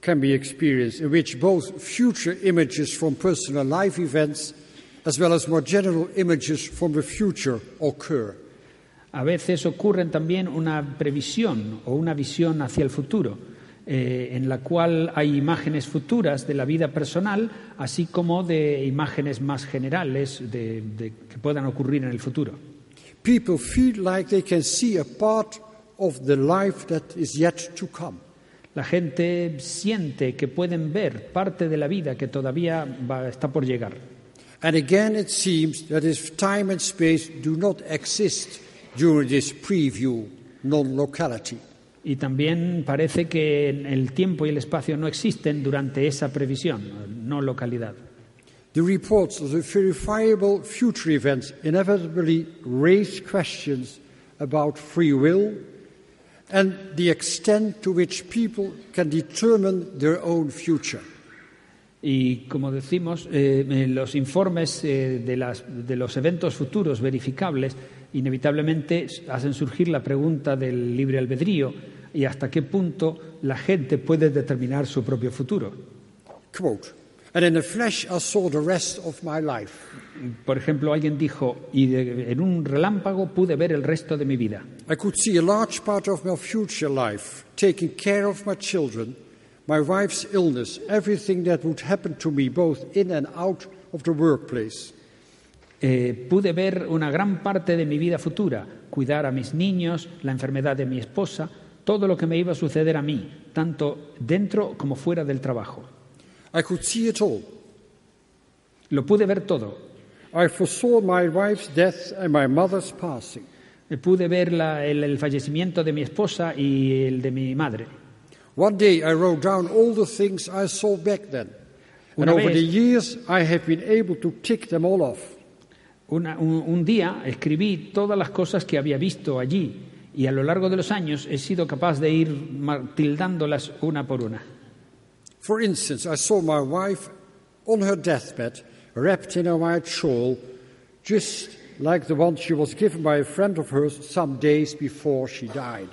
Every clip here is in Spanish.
can be experienced, in which both future images from personal life events as well as more general images from the future occur. A veces ocurren también una previsión o una visión hacia el futuro, eh, en la cual hay imágenes futuras de la vida personal, así como de imágenes más generales de, de, que puedan ocurrir en el futuro. People feel like they can see a part of the life that is yet to come. La gente siente que pueden ver parte de la vida que todavía va, está por llegar. And again, it seems that if time and space do not exist during this preview non-locality. Y también parece que el tiempo y el espacio no existen durante esa previsión, no localidad. The reports of the verifiable future events inevitably raise questions about free will and the extent to which people can determine their own future. Y como decimos, eh, los informes eh, de, las, de, los eventos futuros verificables inevitablemente hacen surgir la pregunta del libre albedrío y hasta qué punto la gente puede determinar su propio futuro. Quote, And in a flash I saw the rest of my life. Por ejemplo, alguien dijo, y de, en un relámpago pude ver el resto de mi vida. I could see a large part of my future life, taking care of my children, my wife's illness, everything that would happen to me both in and out of the workplace. Eh, pude ver una gran parte de mi vida futura, cuidar a mis niños, la enfermedad de mi esposa, todo lo que me iba a suceder a mí, tanto dentro como fuera del trabajo. I could see it all. Lo pude ver todo. I foresaw my wife's death and my mother's passing. Pude ver la, el, el, fallecimiento de mi esposa y el de mi madre. One day I wrote down all the things I saw back then. And over the years I have been able to tick them all off. Una, un, un día escribí todas las cosas que había visto allí y a lo largo de los años he sido capaz de ir tildándolas una por una. For instance, I saw my wife on her deathbed, wrapped in a white shawl, just like the one she was given by a friend of hers some days before she died.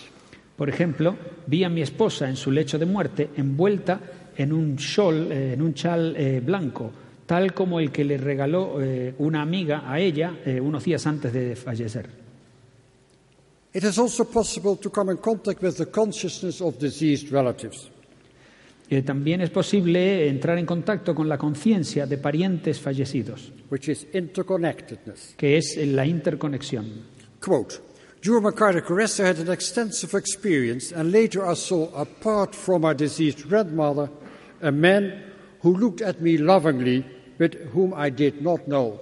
Por ejemplo, vi a mi esposa en su lecho de muerte envuelta en un shawl, eh, en un chal eh, blanco, tal como el que le regaló eh, una amiga a ella unos días antes de fallecer. It is also possible to come in contact with the consciousness of deceased relatives. Eh, también es posible entrar en contacto con la conciencia de parientes fallecidos, which is interconnectedness. que es la interconexión. Quote, during my cardiac arrest, I had an extensive experience, and later I saw, apart from my deceased grandmother, a man who looked at me lovingly, but whom I did not know.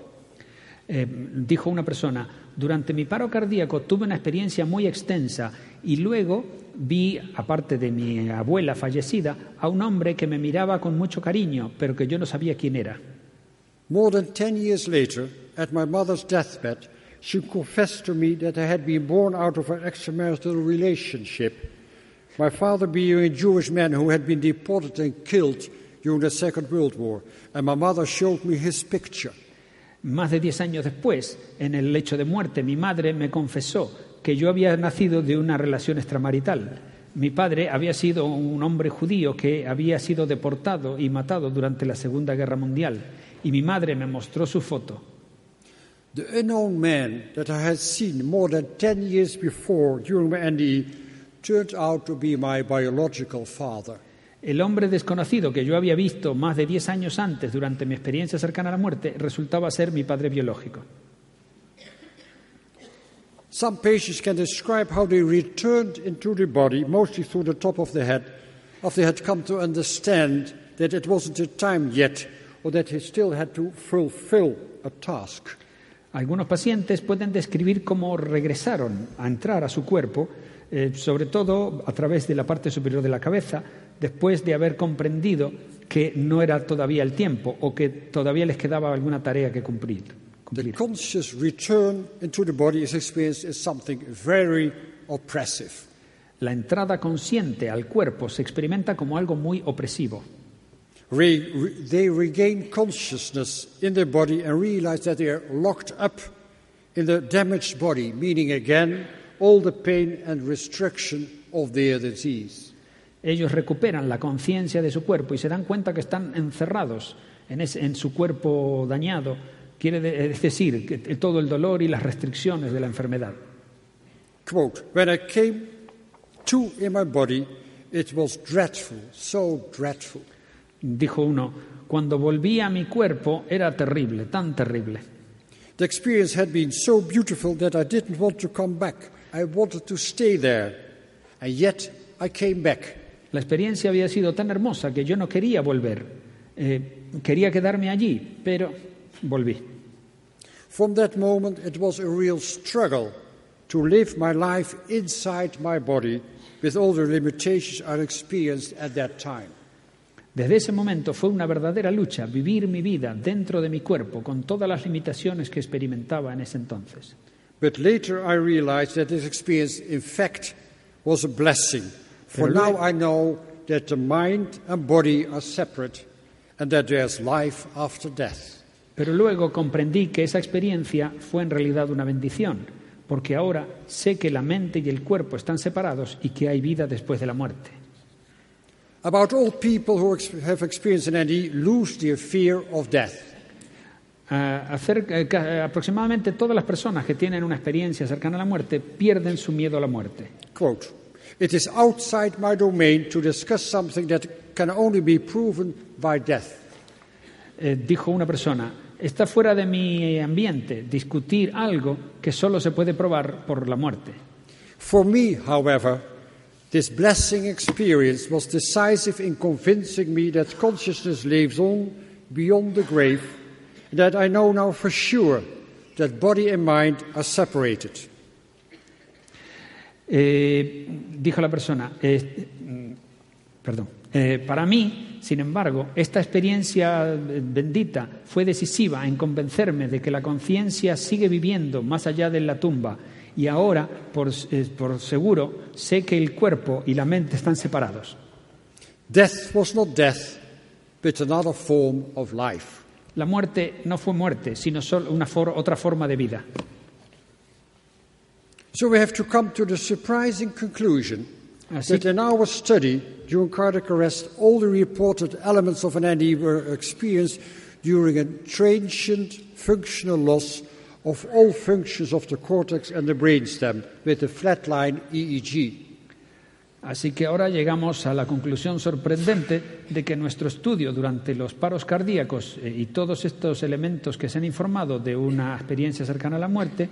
Eh, dijo una persona, durante mi paro cardíaco tuve una experiencia muy extensa y luego vi, aparte de mi abuela fallecida, a un hombre que me miraba con mucho cariño, pero que yo no sabía quién era. More than ten years later, at my mother's deathbed, she confessed to me that I had been born out of an extramarital relationship. My father being a Jewish man who had been deported and killed during the Second World War, and my mother showed me his picture. Más de diez años después, en el lecho de muerte, mi madre me confesó que yo había nacido de una relación extramarital. Mi padre había sido un hombre judío que había sido deportado y matado durante la Segunda Guerra Mundial, y mi madre me mostró su foto. The unknown man that I had seen more than ten years before during my NDE turned out to be my biological father. El hombre desconocido que yo había visto más de 10 años antes durante mi experiencia cercana a la muerte resultaba ser mi padre biológico. Some patients can describe how they returned into the body, mostly through the top of the head, after they had come to understand that it wasn't a time yet, or that they still had to fulfill a task. Algunos pacientes pueden describir cómo regresaron a entrar a su cuerpo, eh, sobre todo a través de la parte superior de la cabeza, después de haber comprendido que no era todavía el tiempo o que todavía les quedaba alguna tarea que cumplir. The conscious return into the body is experienced as something very oppressive. La entrada consciente al cuerpo se experimenta como algo muy opresivo. Re- re- they regain consciousness in their body and realize that they are locked up in the damaged body, meaning again all the pain and restriction of their disease. Ellos recuperan la conciencia de su cuerpo y se dan cuenta que están encerrados en, ese- en su cuerpo dañado, quiere decir, todo el dolor y las restricciones de la enfermedad. Quote, when I came to in my body, it was dreadful, so dreadful. Dijo uno, cuando volví a mi cuerpo era terrible, tan terrible. The experience had been so beautiful that I didn't want to come back. I wanted to stay there. And yet I came back. La experiencia había sido tan hermosa que yo no quería volver. Eh, quería quedarme allí, pero volví. From that moment, it was a real struggle to live my life inside my body with all the limitations I experienced at that time. Desde ese momento fue una verdadera lucha vivir mi vida dentro de mi cuerpo con todas las limitaciones que experimentaba en ese entonces. But later I realized that this experience, in fact, was a blessing. For Pero now I know that the mind and body are separate and that there's life after death. Pero luego comprendí que esa experiencia fue en realidad una bendición, porque ahora sé que la mente y el cuerpo están separados y que hay vida después de la muerte. About all people who have experienced an NE lose their fear of death. Ah, acer- eh, ca- eh, aproximadamente todas las personas que tienen una experiencia cercana a la muerte pierden su miedo a la muerte. Quote, it is outside my domain to discuss something that can only be proven by death. Eh, dijo una persona, está fuera de mi ambiente discutir algo que solo se puede probar por la muerte. For me, however, this blessing experience was decisive in convincing me that consciousness lives on beyond the grave, and that I know now for sure that body and mind are separated. Eh, dijo la persona, eh, mm, perdón, eh, para mí, sin embargo, esta experiencia bendita fue decisiva en convencerme de que la conciencia sigue viviendo más allá de la tumba y ahora, por, eh, por seguro, sé que el cuerpo y la mente están separados. Death was not death, but another form of life. La muerte no fue muerte, sino solo una for- otra forma de vida. So we have to come to the surprising conclusion Así that in our study during cardiac arrest, all the reported elements of an NE were experienced during a transient functional loss of all functions of the cortex and the brainstem with a flatline EEG. Así que ahora llegamos a la conclusión sorprendente de que nuestro estudio durante los paros cardíacos eh, y todos estos elementos que se han informado de una experiencia cercana a la muerte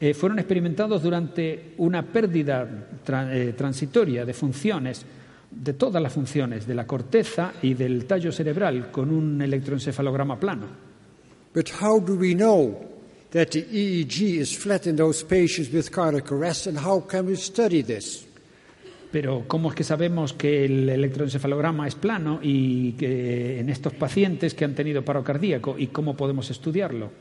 eh, fueron experimentados durante una pérdida tra- eh, transitoria de funciones, de todas las funciones, de la corteza y del tallo cerebral con un electroencefalograma plano. But how do we know that the EEG is flat in those patients with cardiac arrest and how can we study this? Pero ¿cómo es que sabemos que el electroencefalograma es plano y que en estos pacientes que han tenido paro cardíaco y cómo podemos estudiarlo?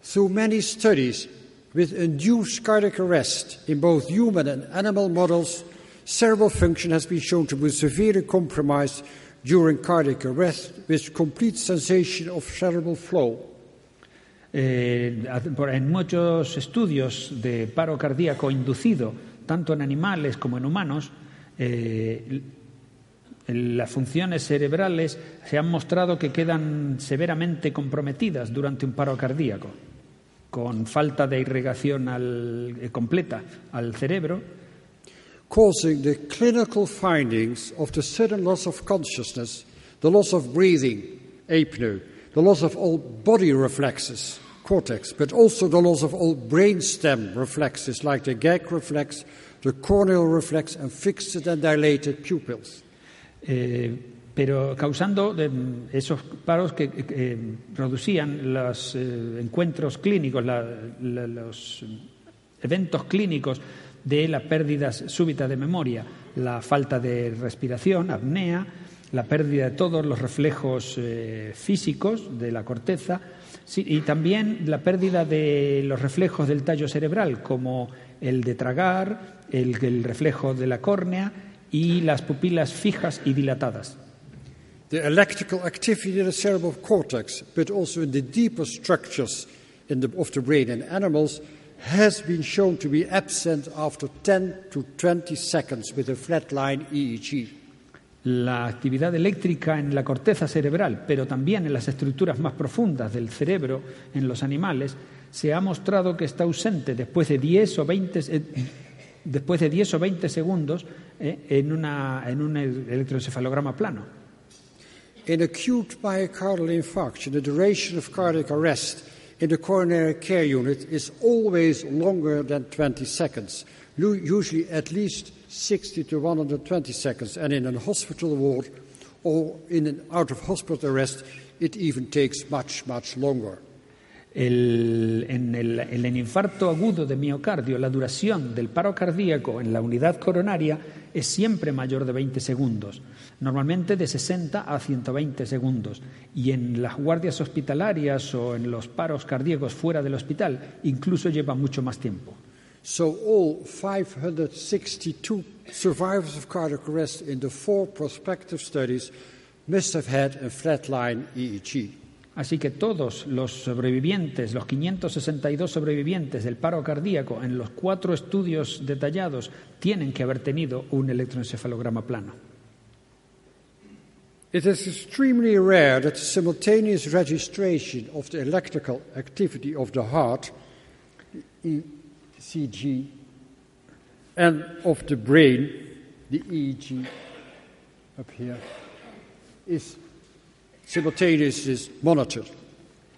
Through many studies with induced cardiac arrest in both human and animal models, cerebral function has been shown to be severely compromised during cardiac arrest with complete cessation of cerebral flow. Eh, en muchos estudios de paro cardíaco inducido, tanto en animales como en humanos, eh, las funciones cerebrales se han mostrado que quedan severamente comprometidas durante un paro cardíaco, con falta de irrigación al- eh, completa al cerebro causing the clinical findings of the sudden loss of consciousness, the loss of breathing, apnoe, the loss of all body reflexes, cortex, but also the loss of all brainstem reflexes like the gag reflex, the corneal reflex, and fixed and dilated pupils. Eh, pero causando de, esos paros que eh, producían los eh, encuentros clínicos, los eventos clínicos de la pérdida súbita de memoria, la falta de respiración, apnea, la pérdida de todos los reflejos eh, físicos de la corteza y también la pérdida de los reflejos del tallo cerebral, como el de tragar, el reflejo de la córnea y las pupilas fijas y dilatadas. The electrical activity in the cerebral cortex, but also in the deeper structures the, of the brain in animals, has been shown to be absent after 10 to 20 seconds with a flatline E EEG. La actividad eléctrica en la corteza cerebral, pero también en las estructuras más profundas del cerebro en los animales, se ha mostrado que está ausente después de 10 o 20, eh, después de 10 o 20 segundos eh, en, una, en un electroencefalograma plano. In acute myocardial infarction, the duration of cardiac arrest in the coronary care unit is always longer than 20 seconds, usually at least 60 to 120 seconds, and in a hospital ward or in an out of hospital arrest, it even takes much, much longer. El- en, el, en el infarto agudo de miocardio, la duración del paro cardíaco en la unidad coronaria es siempre mayor de 20 segundos, normalmente de 60 a 120 segundos. Y en las guardias hospitalarias o en los paros cardíacos fuera del hospital incluso lleva mucho más tiempo. So, all 562 survivors of cardiac arrest in the four prospective studies must have had a flatline EEG. Así que todos los sobrevivientes, los 562 sobrevivientes del paro cardíaco en los cuatro estudios detallados, tienen que haber tenido un electroencefalograma plano. It is extremely rare that simultaneous registration of the electrical activity of the heart, the ECG, and of the brain, the EEG, up here, is.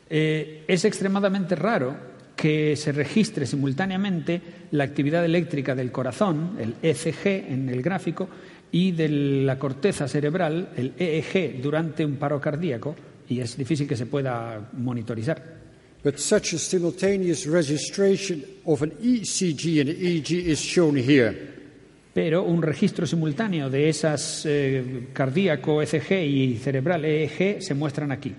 Eh, es extremadamente raro que se registre simultáneamente la actividad eléctrica del corazón, el ECG en el gráfico, y de la corteza cerebral, el EEG, durante un paro cardíaco, y es difícil que se pueda monitorizar. But such a simultaneous registration of an ECG and EEG is shown here. Pero un registro simultáneo de esas eh, cardíaco ECG y cerebral EEG se muestran aquí.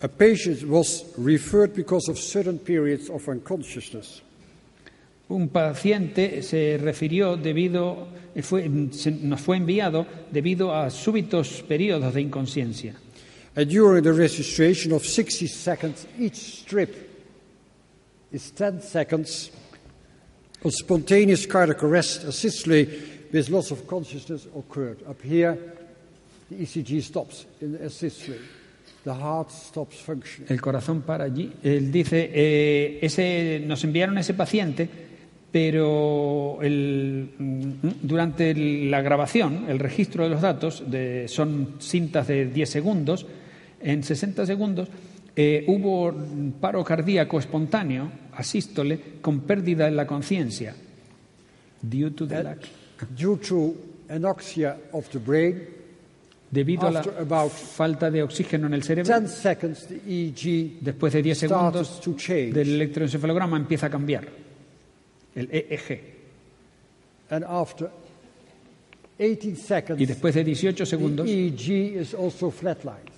A patient was referred because of certain periods of unconsciousness. Un paciente se refirió debido, fue, se- nos fue enviado debido a súbitos periodos de inconsciencia. And during the registration of 60 seconds, each strip is 10 seconds of spontaneous cardiac arrest assistedly with loss of consciousness occurred. Up here, the ECG stops in assistedly. The heart stops functioning. El corazón para allí. Él dice, eh, ese, nos enviaron a ese paciente, pero el- mm, durante el- la grabación, el registro de los datos, de- son cintas de 10 segundos, en 60 segundos eh, hubo paro cardíaco espontáneo, asístole, con pérdida de la conciencia. Due to the lack. Due to anoxia of the brain, Debido a la falta de oxígeno en el cerebro, 10 seconds, the EEG después de 10 started segundos to del electroencefalograma empieza a cambiar. El EEG. And after 18 seconds, Y después de 18 the segundos, EEG is also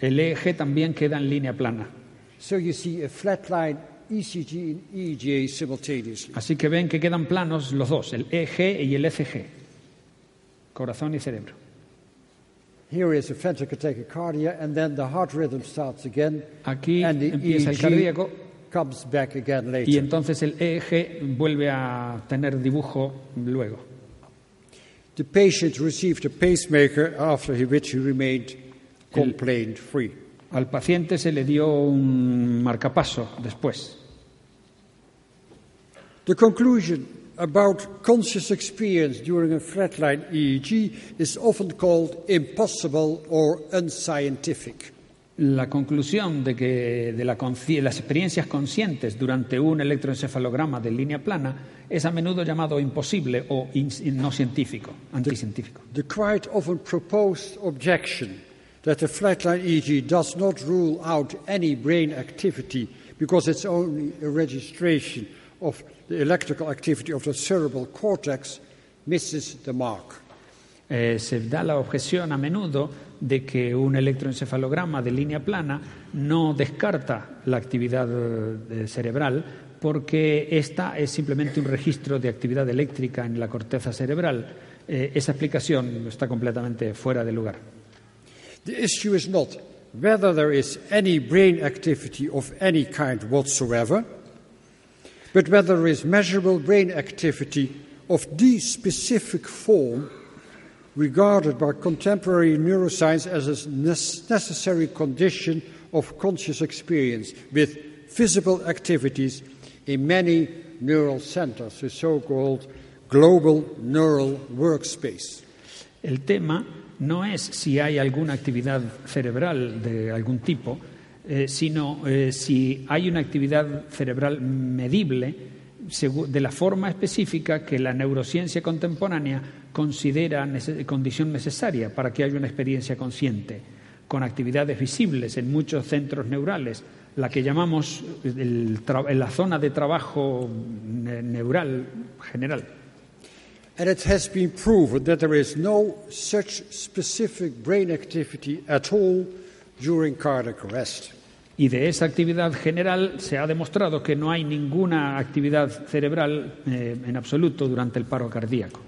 el EEG también queda en línea plana. So you see a EEG simultaneously. Así que ven que quedan planos los dos, el EEG y el ECG, corazón y cerebro. Here is a ventricular tachycardia, and then the heart rhythm starts again, Aquí and the empieza el EEG cardíaco comes back again y later. entonces el EEG vuelve a tener dibujo luego. The patient received a pacemaker after which he remained complaint free. Al paciente se le dio un marcapaso después. The conclusion about conscious experience during a flatline EEG is often called impossible or unscientific. La conclusión de que de la las experiencias conscientes durante un electroencefalograma de línea plana es a menudo llamado imposible o ins- no científico, anticientífico. The quite often proposed objection that the flatline EEG does not rule out any brain activity because it's only a registration of the electrical activity of the cerebral cortex misses the mark. Eh, se da la objeción a menudo de que un electroencefalograma de línea plana no descarta la actividad eh, cerebral porque esta es simplemente un registro de actividad eléctrica en la corteza cerebral. Eh, esa explicación está completamente fuera de lugar. The issue is not whether there is any brain activity of any kind whatsoever, but whether there is measurable brain activity of the specific form regarded by contemporary neuroscience as a necessary condition of conscious experience with visible activities in many neural centers, the so called global neural workspace. El tema no es si hay alguna actividad cerebral de algún tipo, eh, sino eh, si hay una actividad cerebral medible de la forma específica que la neurociencia contemporánea considera condición necesaria para que haya una experiencia consciente, con actividades visibles en muchos centros neurales, la que llamamos el la zona de trabajo ne- neural general. And it has been proven that there is no such specific brain activity at all during cardiac arrest. Y de esa actividad general se ha demostrado que no hay ninguna actividad cerebral eh, en absoluto durante el paro cardíaco.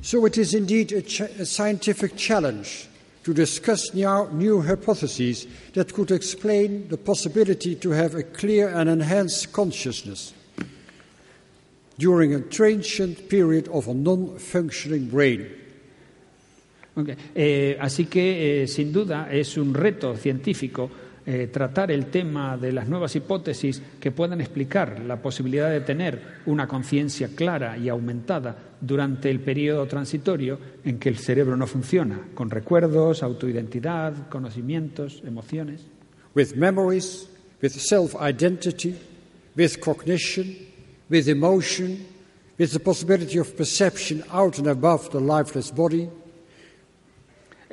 So it is indeed a, ch- a scientific challenge to discuss new, new hypotheses that could explain the possibility to have a clear and enhanced consciousness during a transient period of a non functioning brain. Ok, eh, así que, eh, sin duda, es un reto científico eh, tratar el tema de las nuevas hipótesis que puedan explicar la posibilidad de tener una conciencia clara y aumentada durante el periodo transitorio en que el cerebro no funciona, con recuerdos, autoidentidad, conocimientos, emociones. with memories, with self identity, with cognition, with emotion, with the possibility of perception out and above the lifeless body,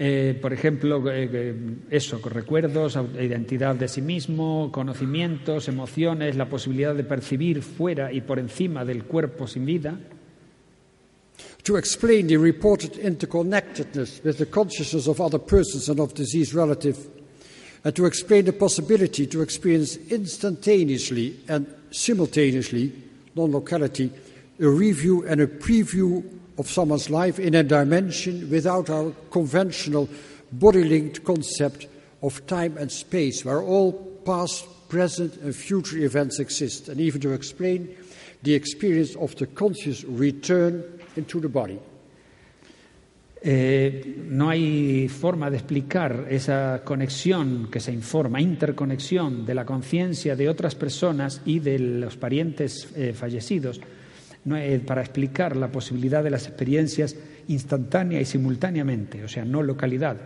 Eh, por ejemplo, eh, eh, eso, recuerdos, identidad de sí mismo, conocimientos, emociones, la posibilidad de percibir fuera y por encima del cuerpo sin vida. to explain the reported interconnectedness with the consciousness of other persons and of disease relative, and to explain the possibility to experience instantaneously and simultaneously, non locality, a review and a preview of someone's life in a dimension without our conventional body linked concept of time and space, where all past, present, and future events exist, and even to explain the experience of the conscious return into the body. Eh, no hay forma de explicar esa conexión que se informa, interconexión de la conciencia de otras personas y de los parientes eh, fallecidos, eh, para explicar la posibilidad de las experiencias instantánea y simultáneamente, o sea, no localidad,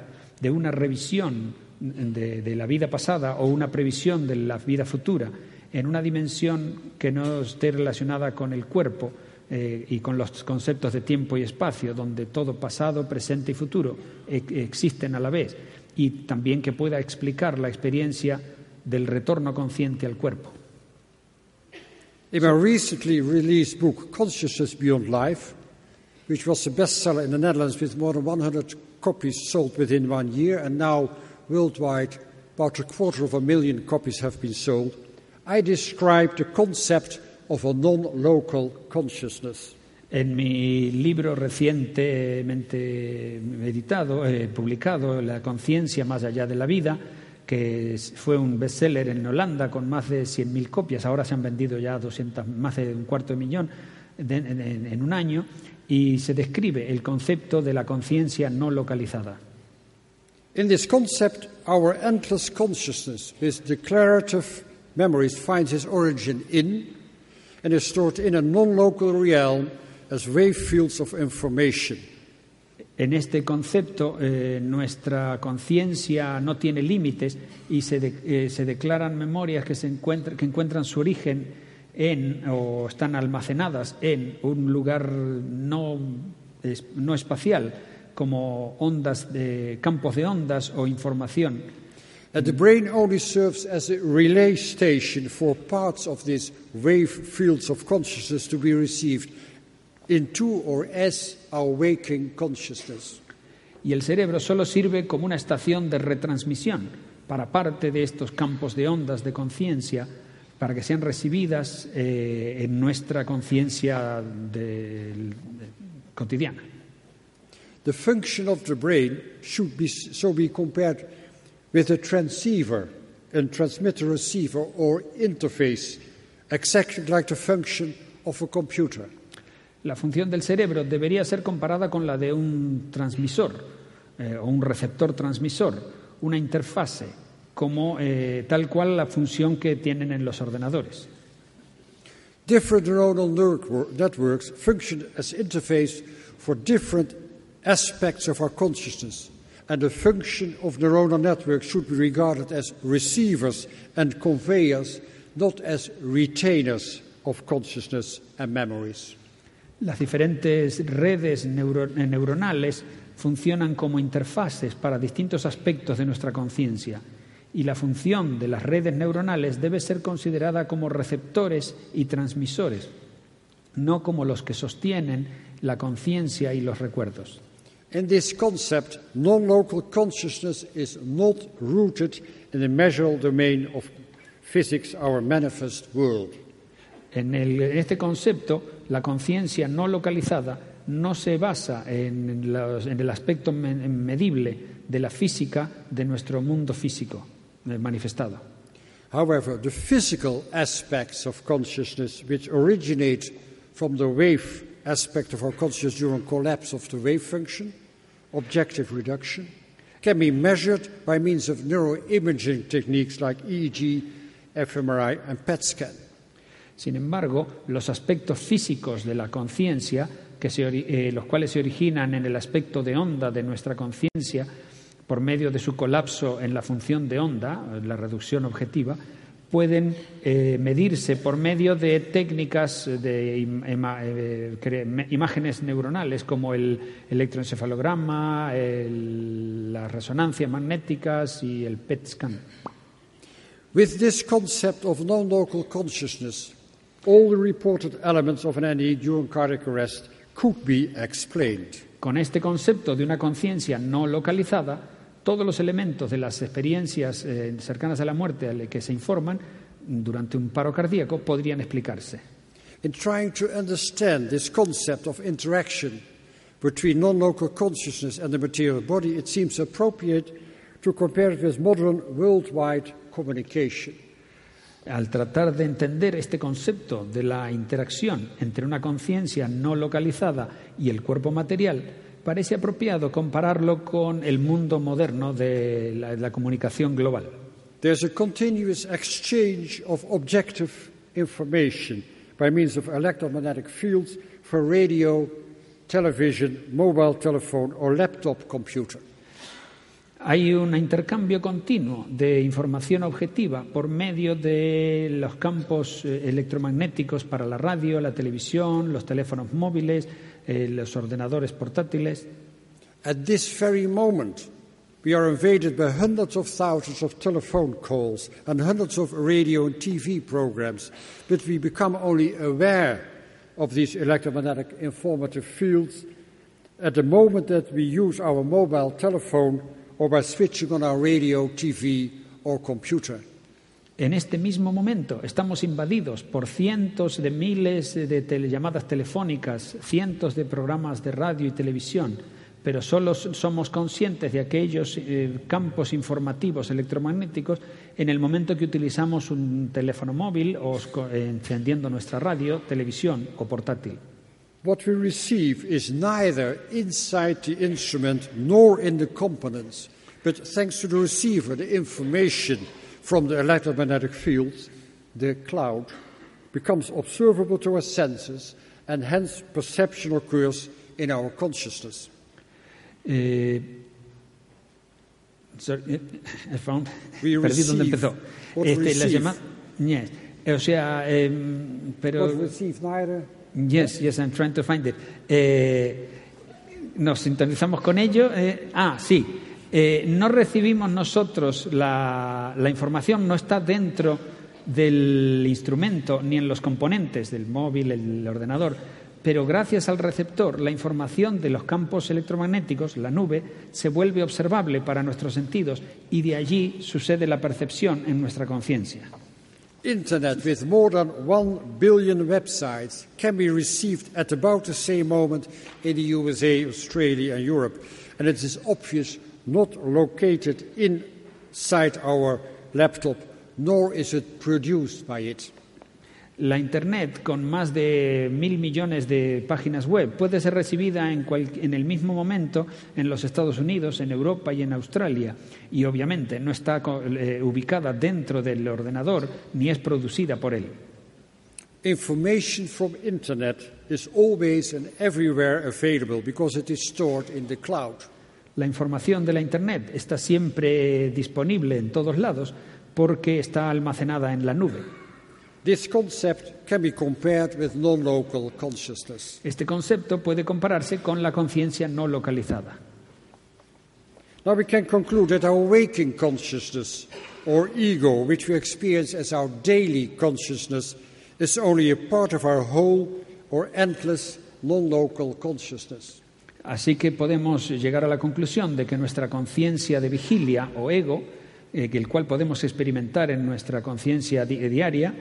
de una revisión de la vida pasada o una previsión de la vida futura en una dimensión que no esté relacionada con el cuerpo eh, y con los conceptos de tiempo y espacio, donde todo pasado, presente y futuro existen a la vez, y también que pueda explicar la experiencia del retorno consciente al cuerpo. In my recently released book, Consciousness Beyond Life, which was a bestseller in the Netherlands with more than 100 copies sold within one year, and now worldwide about a quarter of a million copies have been sold, I describe the concept of a non local consciousness. En mi libro recientemente editado, eh, publicado, La conciencia más allá de la vida, que fue un bestseller en Holanda con más de 100.000 copias, ahora se han vendido ya 200, más de un cuarto de millón de- en, en- en un año, y se describe el concepto de la conciencia no localizada. In this concept, our endless consciousness with declarative memories finds its origin in and is stored in a non-local realm as wave fields of information. En este concepto, eh, nuestra conciencia no tiene límites y se, eh, declaran memorias que, se encuentran su origen en o están almacenadas en un lugar no, no espacial, como ondas de campos de ondas o información. And the brain only serves as a relay station for parts of these wave fields of consciousness to be received into or as our waking consciousness. Y el cerebro solo sirve como una estación de retransmisión para parte de estos campos de ondas de conciencia para que sean recibidas eh, en nuestra conciencia cotidiana. The function of the brain should be so be compared with a transceiver and transmitter receiver or interface, exactly like the function of a computer. La función del cerebro debería ser comparada con la de un transmisor eh, o un receptor transmisor, una interfase, como eh, tal cual la función que tienen en los ordenadores. Different neuronal network- networks function as interface for different aspects of our consciousness, and the function of neuronal networks should be regarded as receivers and conveyors, not as retainers of consciousness and memories. Las diferentes redes neuro- neuronales funcionan como interfaces para distintos aspectos de nuestra conciencia y la función de las redes neuronales debe ser considerada como receptores y transmisores, no como los que sostienen la conciencia y los recuerdos. In this concept, non local consciousness is not rooted in the measurable domain of physics, our manifest world. En, el- en este concepto, la conciencia no localizada no se basa en, los- en el aspecto medible de la física de nuestro mundo físico eh, manifestado. However, the physical aspects of consciousness, which originate from the wave aspect of our consciousness during collapse of the wave function, objective reduction, can be measured by means of neuroimaging techniques like EEG, fMRI, and PET scan. Sin embargo, los aspectos físicos de la conciencia, eh, los cuales se originan en el aspecto de onda de nuestra conciencia, por medio de su colapso en la función de onda, la reducción objetiva, pueden eh, medirse por medio de técnicas de eh, imágenes neuronales como el electroencefalograma, el- las resonancias magnéticas y el PET scan. With this concept of non local consciousness, all the reported elements of an NE during cardiac arrest could be explained. Con este concepto de una conciencia no localizada, todos los elementos de las experiencias eh, cercanas a la muerte al que se informan durante un paro cardíaco podrían explicarse. In trying to understand this concept of interaction between non local consciousness and the material body, it seems appropriate to compare it with modern worldwide communication. Al tratar de entender este concepto de la interacción entre una conciencia no localizada y el cuerpo material, parece apropiado compararlo con el mundo moderno de la, la comunicación global. There's a continuous exchange of objective information by means of electromagnetic fields for radio, television, mobile telephone, or laptop computer. Hay un intercambio continuo de información objetiva por medio de los campos eh, electromagnéticos para la radio, la televisión, los teléfonos móviles, eh, los ordenadores portátiles. At this very moment, we are invaded by hundreds of thousands of telephone calls and hundreds of radio and TV programs, but we become only aware of these electromagnetic informative fields at the moment that we use our mobile telephone or by switching on our radio, TV, or computer. En este mismo momento estamos invadidos por cientos de miles de telellamadas telefónicas, cientos de programas de radio y televisión, pero solo somos conscientes de aquellos eh, campos informativos electromagnéticos en el momento que utilizamos un teléfono móvil o encendiendo nuestra radio, televisión o portátil. What we receive is neither inside the instrument nor in the components, but thanks to the receiver, the information from the electromagnetic fields, the cloud, becomes observable to our senses, and hence perception occurs in our consciousness. Eh, sorry, eh, I found- We perdí dónde empezó. Este, la receive. llama- yes. O sea, em, pero receive Yes, yes, I'm trying to find it. Eh, nos sintonizamos con ello. eh, ah, sí. Eh, no recibimos nosotros la, información, no está dentro del instrumento ni en los componentes del móvil, el ordenador, pero gracias al receptor, la información de los campos electromagnéticos, la nube, se vuelve observable para nuestros sentidos y de allí sucede la percepción en nuestra conciencia. Internet with more than 1 billion websites can be received at about the same moment in the USA, Australia, and Europe. And it is obvious not located inside our laptop, nor is it produced by it. La Internet, con más de mil millones de páginas web, puede ser recibida en, cual- en el mismo momento en los Estados Unidos, en Europa y en Australia. Y obviamente no está eh, ubicada dentro del ordenador ni es producida por él. Information from Internet is always and everywhere available because it is stored in the cloud. La información de la Internet está siempre disponible en todos lados porque está almacenada en la nube. This concept can be compared with non local consciousness. Este concepto puede compararse con la conciencia no localizada. Now we can conclude that our waking consciousness, or ego, which we experience as our daily consciousness, is only a part of our whole or endless non local consciousness. Así que podemos llegar a la conclusión de que nuestra conciencia de vigilia o ego, eh, que el cual podemos experimentar en nuestra conciencia di- diaria,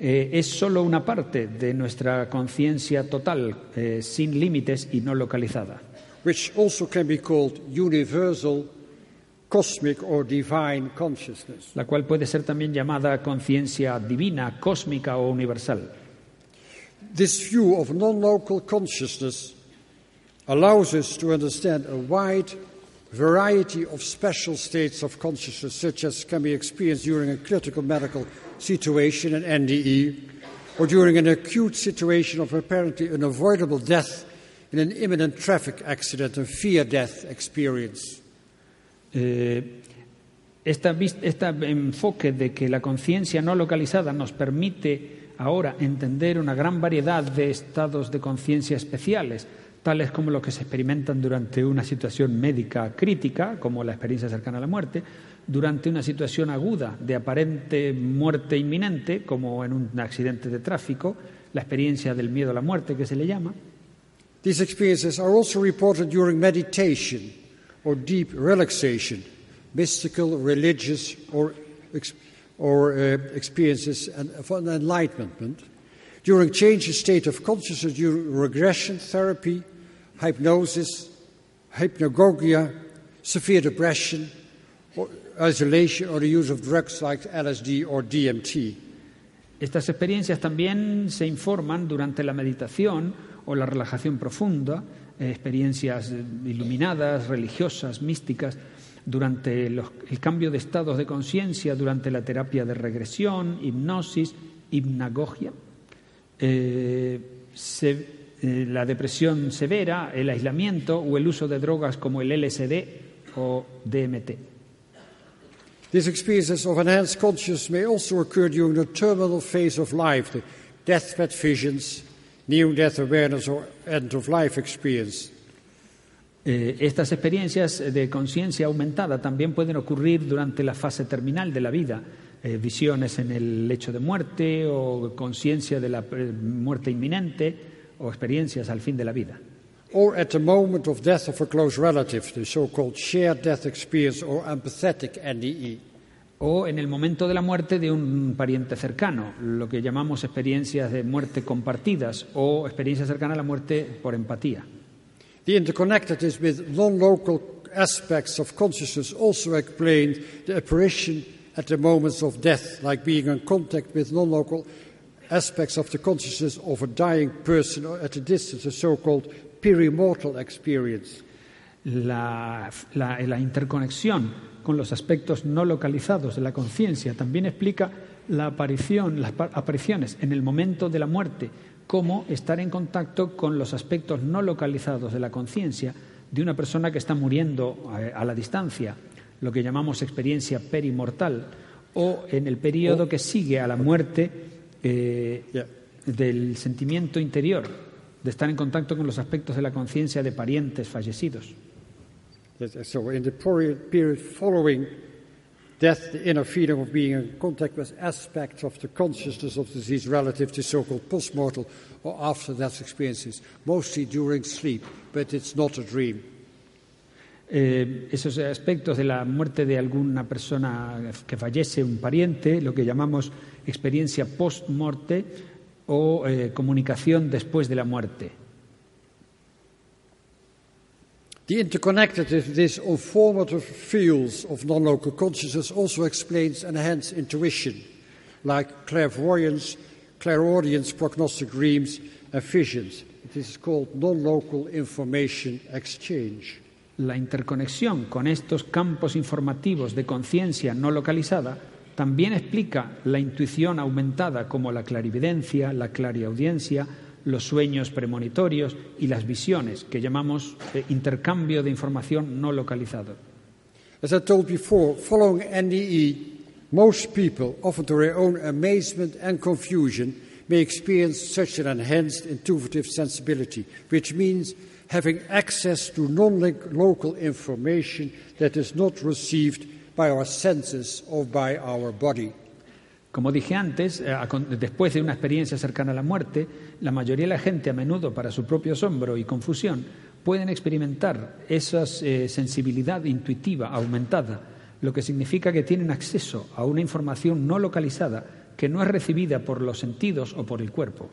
eh, es solo una parte de nuestra conciencia total, eh, sin límites y no localizada, which also can be called universal, cosmic, or divine consciousness. la cual puede ser también llamada conciencia divina, cósmica o universal. This view of non local consciousness allows us to understand a wide variety of special states of consciousness, such as can be experienced during a critical medical situation, an NDE, or during an acute situation of apparently unavoidable death in an imminent traffic accident, a fear death experience. Eh, esta enfoque de que la conciencia no localizada nos permite ahora entender una gran variedad de estados de conciencia especiales, tales como los que se experimentan durante una situación médica crítica, como la experiencia cercana a la muerte, durante una situación aguda de aparente muerte inminente, como en un accidente de tráfico, la experiencia del miedo a la muerte que se le llama, These experiences are also reported during meditation or deep relaxation, mystical, religious, or, or uh, experiences of enlightenment, during change of state of consciousness, during regression therapy, hypnosis, hypnagogia, severe depression, or isolation, or the use of drugs like LSD or DMT. Estas experiencias también se informan durante la meditación o la relajación profunda, eh, experiencias eh, iluminadas, religiosas, místicas, durante los- el cambio de estados de conciencia, durante la terapia de regresión, hipnosis, hipnagogia, eh, se- eh, la depresión severa, el aislamiento o el uso de drogas como el LSD o DMT. These experiences of enhanced consciousness may also occur during the terminal phase of life, the deathbed visions, near death awareness, or end of life experience. Eh, estas experiencias de conciencia aumentada también pueden ocurrir durante la fase terminal de la vida, eh, visiones en el lecho de muerte o conciencia de la eh, muerte inminente o experiencias al fin de la vida. Or at the moment of death of a close relative, the so called shared death experience or empathetic E. NDE. O en el momento de la muerte de un pariente cercano, lo que llamamos experiencias de muerte compartidas o experiencias cercanas a la muerte por empatía. The interconnectedness with non local aspects of consciousness also explain the apparition at the moments of death, like being in contact with non local aspects of the consciousness of a dying person or at a distance, a so called perimortal experience. La, la- la interconexión con los aspectos no localizados de la conciencia. También explica la aparición, las apariciones en el momento de la muerte, como estar en contacto con los aspectos no localizados de la conciencia de una persona que está muriendo eh, a la distancia, lo que llamamos experiencia perimortal, o en el periodo que sigue a la muerte eh, del sentimiento interior, de estar en contacto con los aspectos de la conciencia de parientes fallecidos. So in the period following death, the inner feeling of being in contact with aspects of the consciousness of the disease relative to so-called post-mortal or after-death experiences, mostly during sleep, but it's not a dream. Eh, esos aspectos de la muerte de alguna persona que fallece, un pariente, lo que llamamos experiencia post-morte o eh, comunicación después de la muerte. The interconnectedness of formative fields of non-local consciousness also explains enhanced intuition, like clairvoyance, clairaudience, prognostic dreams, and visions. It is called non-local information exchange. La interconexión con estos campos informativos de conciencia no localizada también explica la intuición aumentada como la clarividencia, la clariaudiencia, los sueños premonitorios y las visiones, que llamamos eh, intercambio de información no localizado. As I told before, following NDE, most people, often to their own amazement and confusion, may experience such an enhanced intuitive sensibility, which means having access to non-local information that is not received by our senses or by our body. Como dije antes, eh, después de una experiencia cercana a la muerte, la mayoría de la gente, a menudo para su propio asombro y confusión, pueden experimentar esa eh, sensibilidad intuitiva aumentada, lo que significa que tienen acceso a una información no localizada que no es recibida por los sentidos o por el cuerpo.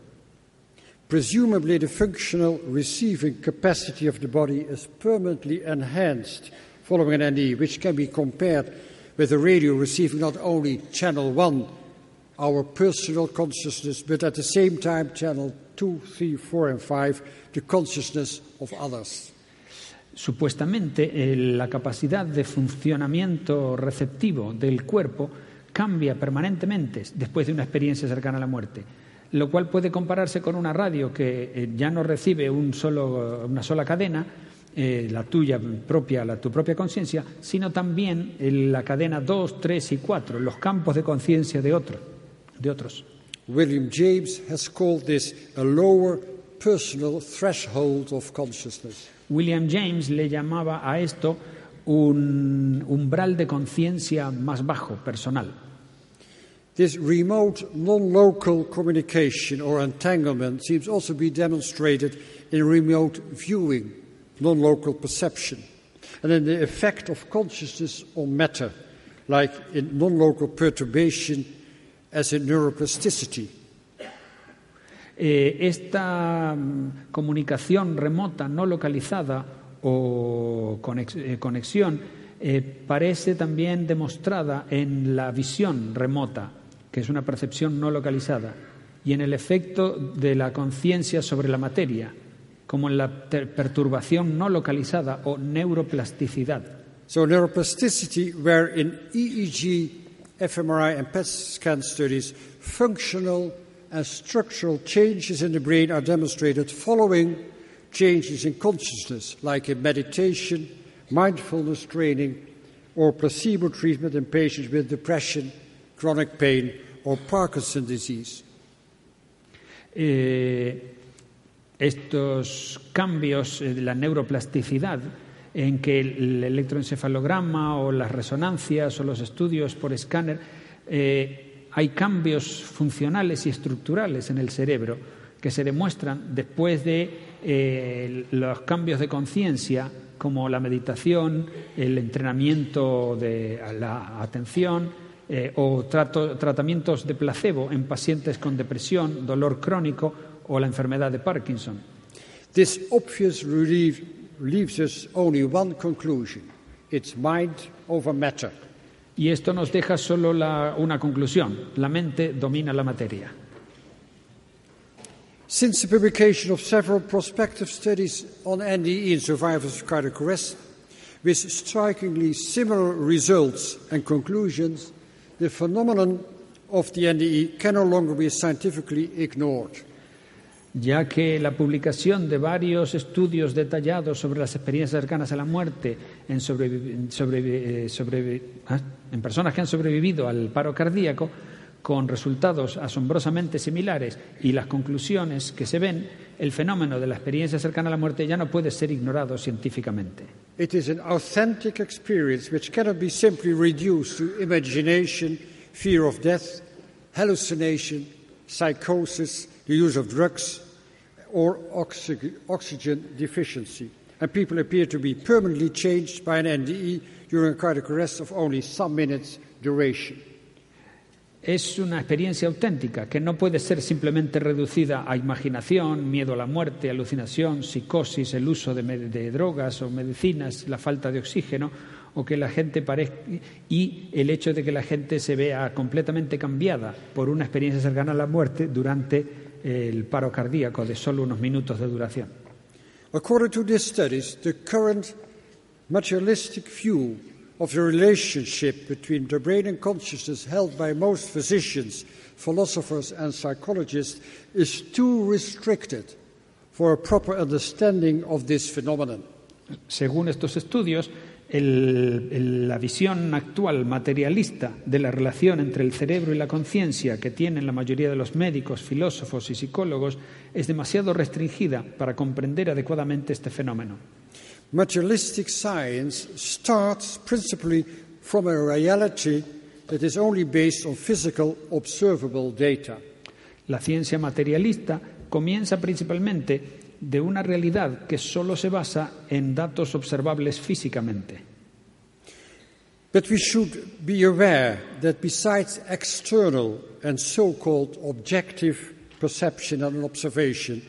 Presumably, the functional receiving capacity of the body is permanently enhanced following an NE, which can be compared with the radio receiving not only channel 1 our personal consciousness, but at the same time, channel 2, 3, 4, and 5, the consciousness of others. Supuestamente, eh, la capacidad de funcionamiento receptivo del cuerpo cambia permanentemente después de una experiencia cercana a la muerte, lo cual puede compararse con una radio que eh, ya no recibe un solo, una sola cadena, eh, la tuya propia, la, tu propia conciencia, sino también la cadena 2, 3 y 4, los campos de conciencia de otros de otros. William James has called this a lower personal threshold of consciousness. William James le llamaba a esto un umbral de conciencia más bajo, personal. This remote, non-local communication or entanglement seems also to be demonstrated in remote viewing, non-local perception, and in the effect of consciousness on matter, like in non-local perturbation as in neuroplasticity. Eh, esta mm, comunicación remota, no localizada o eh, conexión eh, parece también demostrada en la visión remota, que es una percepción no localizada, y en el efecto de la conciencia sobre la materia, como en la perturbación no localizada o neuroplasticidad. So neuroplasticity, where in EEG fMRI and PET scan studies, functional and structural changes in the brain are demonstrated following changes in consciousness, like in meditation, mindfulness training, or placebo treatment in patients with depression, chronic pain, or Parkinson's disease. Eh, estos cambios de la neuroplasticidad en que el electroencefalograma o las resonancias o los estudios por escáner eh, hay cambios funcionales y estructurales en el cerebro que se demuestran después de eh, los cambios de conciencia como la meditación, el entrenamiento de la atención eh, o tratamientos de placebo en pacientes con depresión, dolor crónico o la enfermedad de Parkinson. This obvious relief leaves us only one conclusion it's mind over matter. Y esto nos deja solo la, una conclusión: la mente domina la materia. Since the publication of several prospective studies on NDE in survivors of cardiac arrest, with strikingly similar results and conclusions, the phenomenon of the NDE can no longer be scientifically ignored. Ya que la publicación de varios estudios detallados sobre las experiencias cercanas a la muerte eh, ah, en personas que han sobrevivido al paro cardíaco, con resultados asombrosamente similares y las conclusiones que se ven, el fenómeno de la experiencia cercana a la muerte ya no puede ser ignorado científicamente. It is an authentic experience which cannot be simply reduced to imagination, fear of death, hallucination, psychosis, use of drugs, or oxy- oxygen deficiency. And people appear to be permanently changed by an NDE during a cardiac arrest of only some minutes' duration. Es una experiencia auténtica que no puede ser simplemente reducida a imaginación, miedo a la muerte, alucinación, psicosis, el uso de, de drogas o medicinas, la falta de oxígeno o que la gente parezca y el hecho de que la gente se vea completamente cambiada por una experiencia cercana a la muerte durante el paro cardíaco de solo unos minutos de duración. According to these studies, the current materialistic view of the relationship between the brain and consciousness held by most physicians, philosophers, and psychologists is too restricted for a proper understanding of this phenomenon. Según estos estudios, el- el- la visión actual materialista de la relación entre el cerebro y la conciencia que tienen la mayoría de los médicos, filósofos y psicólogos es demasiado restringida para comprender adecuadamente este fenómeno. Materialistic science starts principally from a reality that is only based on physical, observable data. La ciencia materialista comienza principalmente de una realidad que solo se basa en datos observables físicamente. But we should be aware that besides external and so called objective perception and observation,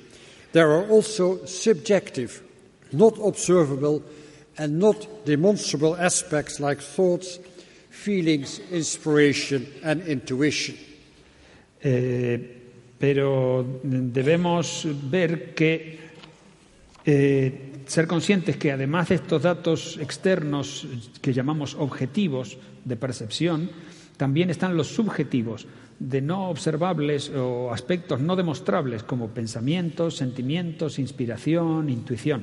there are also subjective, not observable, and not demonstrable aspects like thoughts, feelings, inspiration, and intuition. Eh, pero debemos ver que eh, ser conscientes que además de estos datos externos que llamamos objetivos de percepción, también están los subjetivos de no observables o aspectos no demostrables como pensamientos, sentimientos, inspiración, intuición.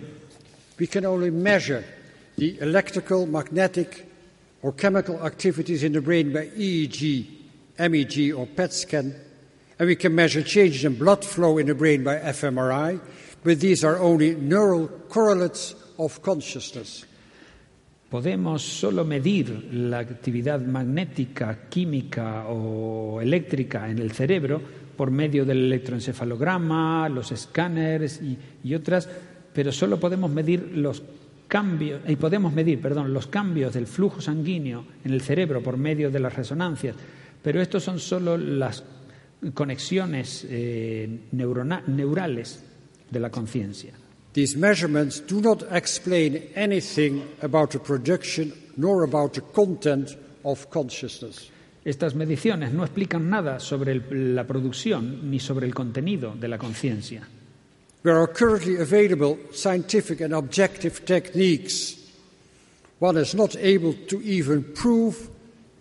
We can only measure the electrical, magnetic, or chemical activities in the brain by EEG, MEG, or PET scan, and we can measure changes in blood flow in the brain by fMRI, but these are only neural correlates of consciousness. Podemos solo medir la actividad magnética, química o eléctrica en el cerebro por medio del electroencefalograma, los escáneres y, y otras, pero solo podemos medir los cambios y podemos medir, perdón, los cambios del flujo sanguíneo en el cerebro por medio de las resonancias, pero estos son solo las conexiones eh, neurona- neurales de la conciencia. These measurements do not explain anything about the production nor about the content of consciousness. Estas mediciones no explican nada sobre el- la producción ni sobre el contenido de la conciencia. There are currently available scientific and objective techniques. One is not able to even prove,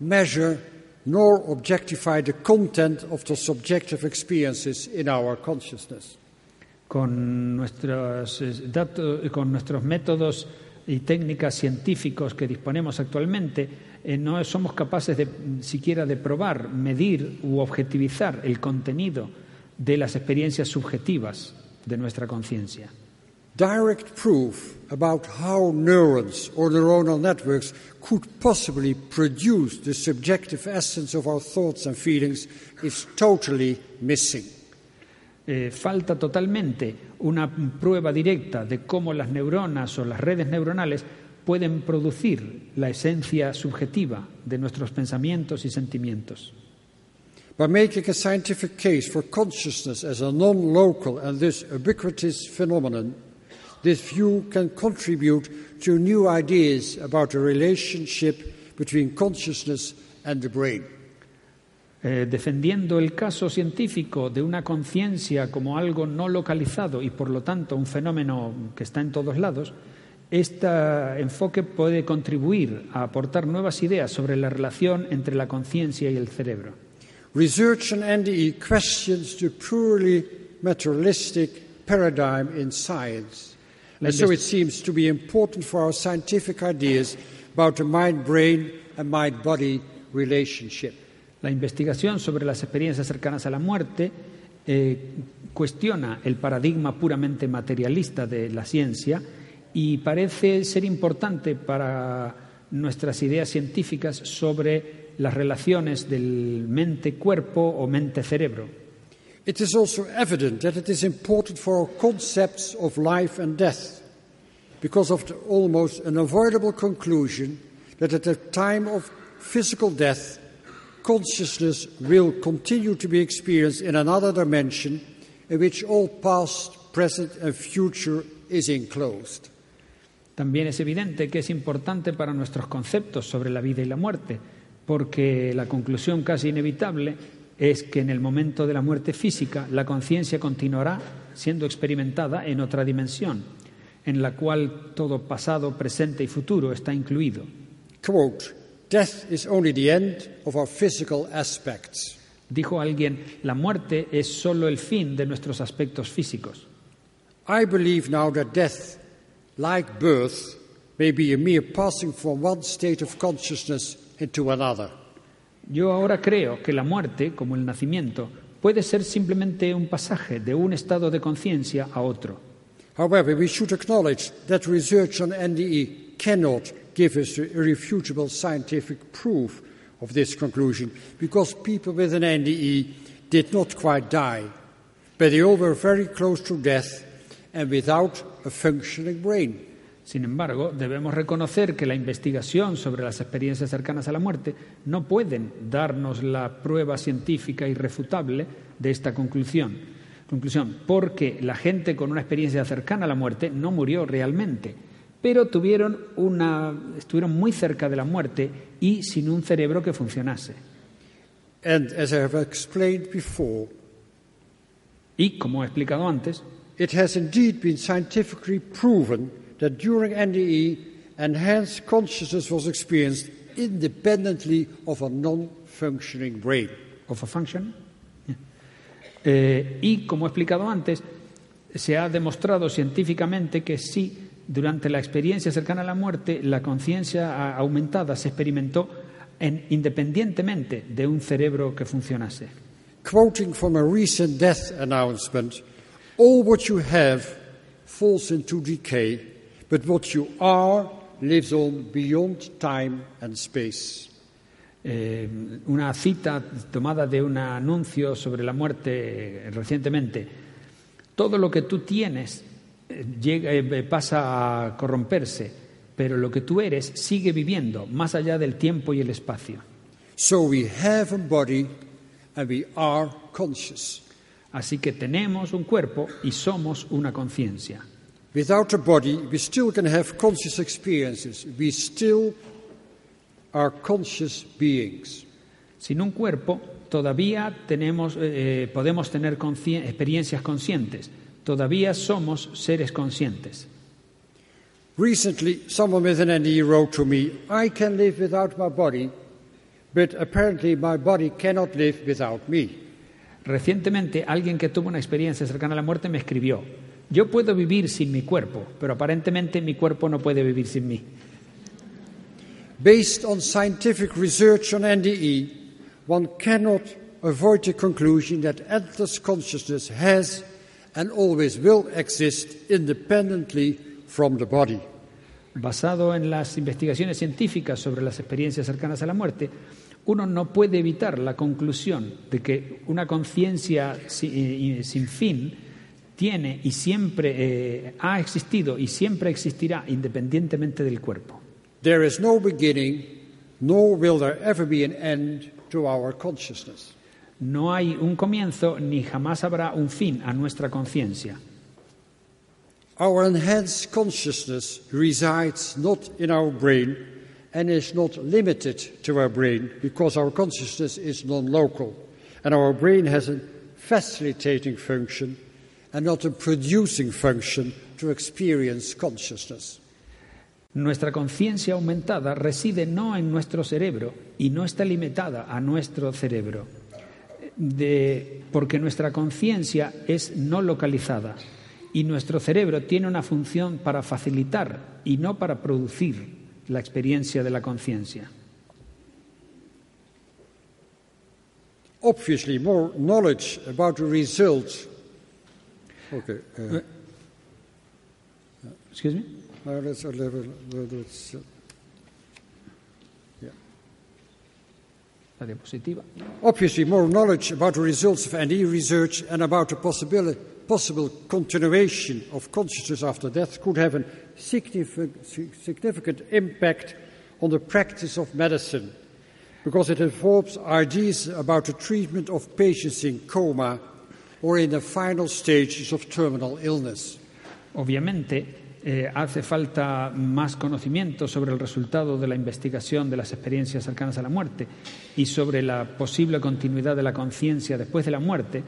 measure, nor objectify the content of the subjective experiences in our consciousness. Con nuestros, eh, datos, con nuestros métodos y técnicas científicos que disponemos actualmente, eh, no somos capaces de, siquiera de probar, medir u objetivizar el contenido de las experiencias subjetivas de nuestra conciencia. Direct proof about how neurons or neuronal networks could possibly produce the subjective essence of our thoughts and feelings is totally missing. Eh, falta totalmente una prueba directa de cómo las neuronas o las redes neuronales pueden producir la esencia subjetiva de nuestros pensamientos y sentimientos. By making a scientific case for consciousness as a non local and thus ubiquitous phenomenon, this view can contribute to new ideas about the relationship between consciousness and the brain. Eh, defendiendo el caso científico de una conciencia como algo no localizado y por lo tanto un fenómeno que está en todos lados, Este enfoque puede contribuir a aportar nuevas ideas sobre la relación entre la conciencia y el cerebro. Research on NDE questions the purely materialistic paradigm in science. And so it seems to be important for our scientific ideas about and mind body relationship. La investigación sobre las experiencias cercanas a la muerte eh, cuestiona el paradigma puramente materialista de la ciencia y parece ser importante para nuestras ideas científicas sobre las relaciones del mente-cuerpo o mente-cerebro. It is also evident that it is important for our concepts of life and death because of the almost unavoidable conclusion that at the time of physical death, consciousness will continue to be experienced in another dimension in which all past, present, and future is enclosed. También es evidente que es importante para nuestros conceptos sobre la vida y la muerte, porque la conclusión casi inevitable es que en el momento de la muerte física la conciencia continuará siendo experimentada en otra dimensión, en la cual todo pasado, presente y futuro está incluido. Quote, Death is only the end of our physical aspects. Dijo alguien, la muerte es solo el fin de nuestros aspectos físicos. I believe now that death, like birth, may be a mere passing from one state of consciousness into another. Yo ahora creo que la muerte, como el nacimiento, puede ser simplemente un pasaje de un estado de conciencia a otro. However, we should acknowledge that research on NDE cannot give us irrefutable scientific proof of this conclusion because people with an NDE did not quite die, but they all were very close to death and without a functioning brain. Sin embargo, debemos reconocer que la investigación sobre las experiencias cercanas a la muerte no pueden darnos la prueba científica irrefutable de esta conclusión. Conclusión, porque la gente con una experiencia cercana a la muerte no murió realmente, pero tuvieron una, estuvieron muy cerca de la muerte y sin un cerebro que funcionase. And as I have explained before, Y, como he explicado antes, it has indeed been scientifically proven that during NDE, enhanced consciousness was experienced independently of a non functioning brain. of a function. Eh, y, como he explicado antes, se ha demostrado científicamente que sí, durante la experiencia cercana a la muerte, la conciencia aumentada se experimentó en- independientemente de un cerebro que funcionase. Quoting from a recent death announcement, all what you have falls into decay, but what you are lives on beyond time and space. Eh, una cita tomada de un anuncio sobre la muerte eh, recientemente. Todo lo que tú tienes eh, llega- eh, pasa a corromperse, pero lo que tú eres sigue viviendo más allá del tiempo y el espacio. So we have a body and we are conscious. Así que tenemos un cuerpo y somos una conciencia. Without a body, we still can have conscious experiences. We still are conscious beings. Sin un cuerpo todavía tenemos, eh, podemos tener consci- experiencias conscientes, todavía somos seres conscientes. Recently, someone with an NE wrote to me, I can live without my body, but apparently my body cannot live without me. Recientemente alguien que tuvo una experiencia cercana a la muerte me escribió, yo puedo vivir sin mi cuerpo, pero aparentemente mi cuerpo no puede vivir sin mí. Based on scientific research on NDE, one cannot avoid the conclusion that endless consciousness has and always will exist independently from the body. Basado en las investigaciones científicas sobre las experiencias cercanas a la muerte, uno no puede evitar la conclusión de que una conciencia eh, sin fin tiene y siempre eh, ha existido y siempre existirá independientemente del cuerpo. There is no beginning, nor will there ever be an end to our consciousness. No hay un comienzo ni jamás habrá un fin a nuestra conciencia. Our enhanced consciousness resides not in our brain and is not limited to our brain because our consciousness is non local and our brain has a facilitating function and not a producing function to experience consciousness. Nuestra conciencia aumentada reside no en nuestro cerebro y no está limitada a nuestro cerebro, de- porque nuestra conciencia es no localizada y nuestro cerebro tiene una función para facilitar y no para producir la experiencia de la conciencia. Obviously, more knowledge about the results. Okay. Uh, Excuse me? now let's, uh, level, let's, uh, La. Obviously, more knowledge about the results of NE research and about the possibility, possible continuation of consciousness after death could have a significant, significant impact on the practice of medicine because it involves ideas about the treatment of patients in coma or in the final stages of terminal illness. Obviamente, eh, hace falta más conocimiento sobre el resultado de la investigación de las experiencias cercanas a la muerte y sobre la posible continuidad de la conciencia después de la muerte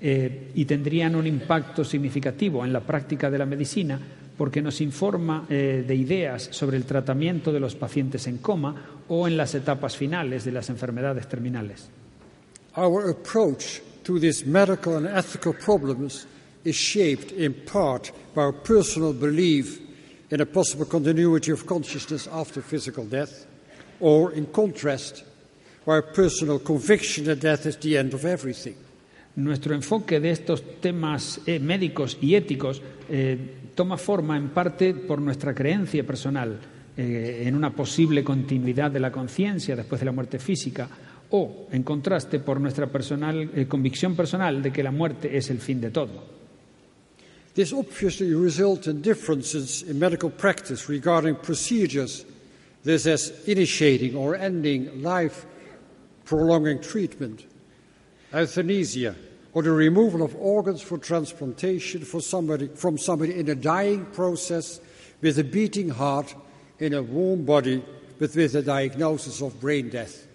eh, y tendrían un impacto significativo en la práctica de la medicina porque nos informa eh, de ideas sobre el tratamiento de los pacientes en coma o en las etapas finales de las enfermedades terminales. Our approach to these medical and ethical problems is shaped in part by our personal belief in a possible continuity of consciousness after physical death, or in contrast, by our personal conviction that death is the end of everything. Nuestro enfoque de estos temas eh, médicos y éticos eh, toma forma en parte por nuestra creencia personal eh, en una posible continuidad de la conciencia después de la muerte física o, en contraste, por nuestra personal, eh, convicción personal de que la muerte es el fin de todo. This obviously results in differences in medical practice regarding procedures, this as initiating or ending life prolonging treatment, euthanasia, or the removal of organs for transplantation for somebody, from somebody in a dying process with a beating heart in a warm body but with a diagnosis of brain death.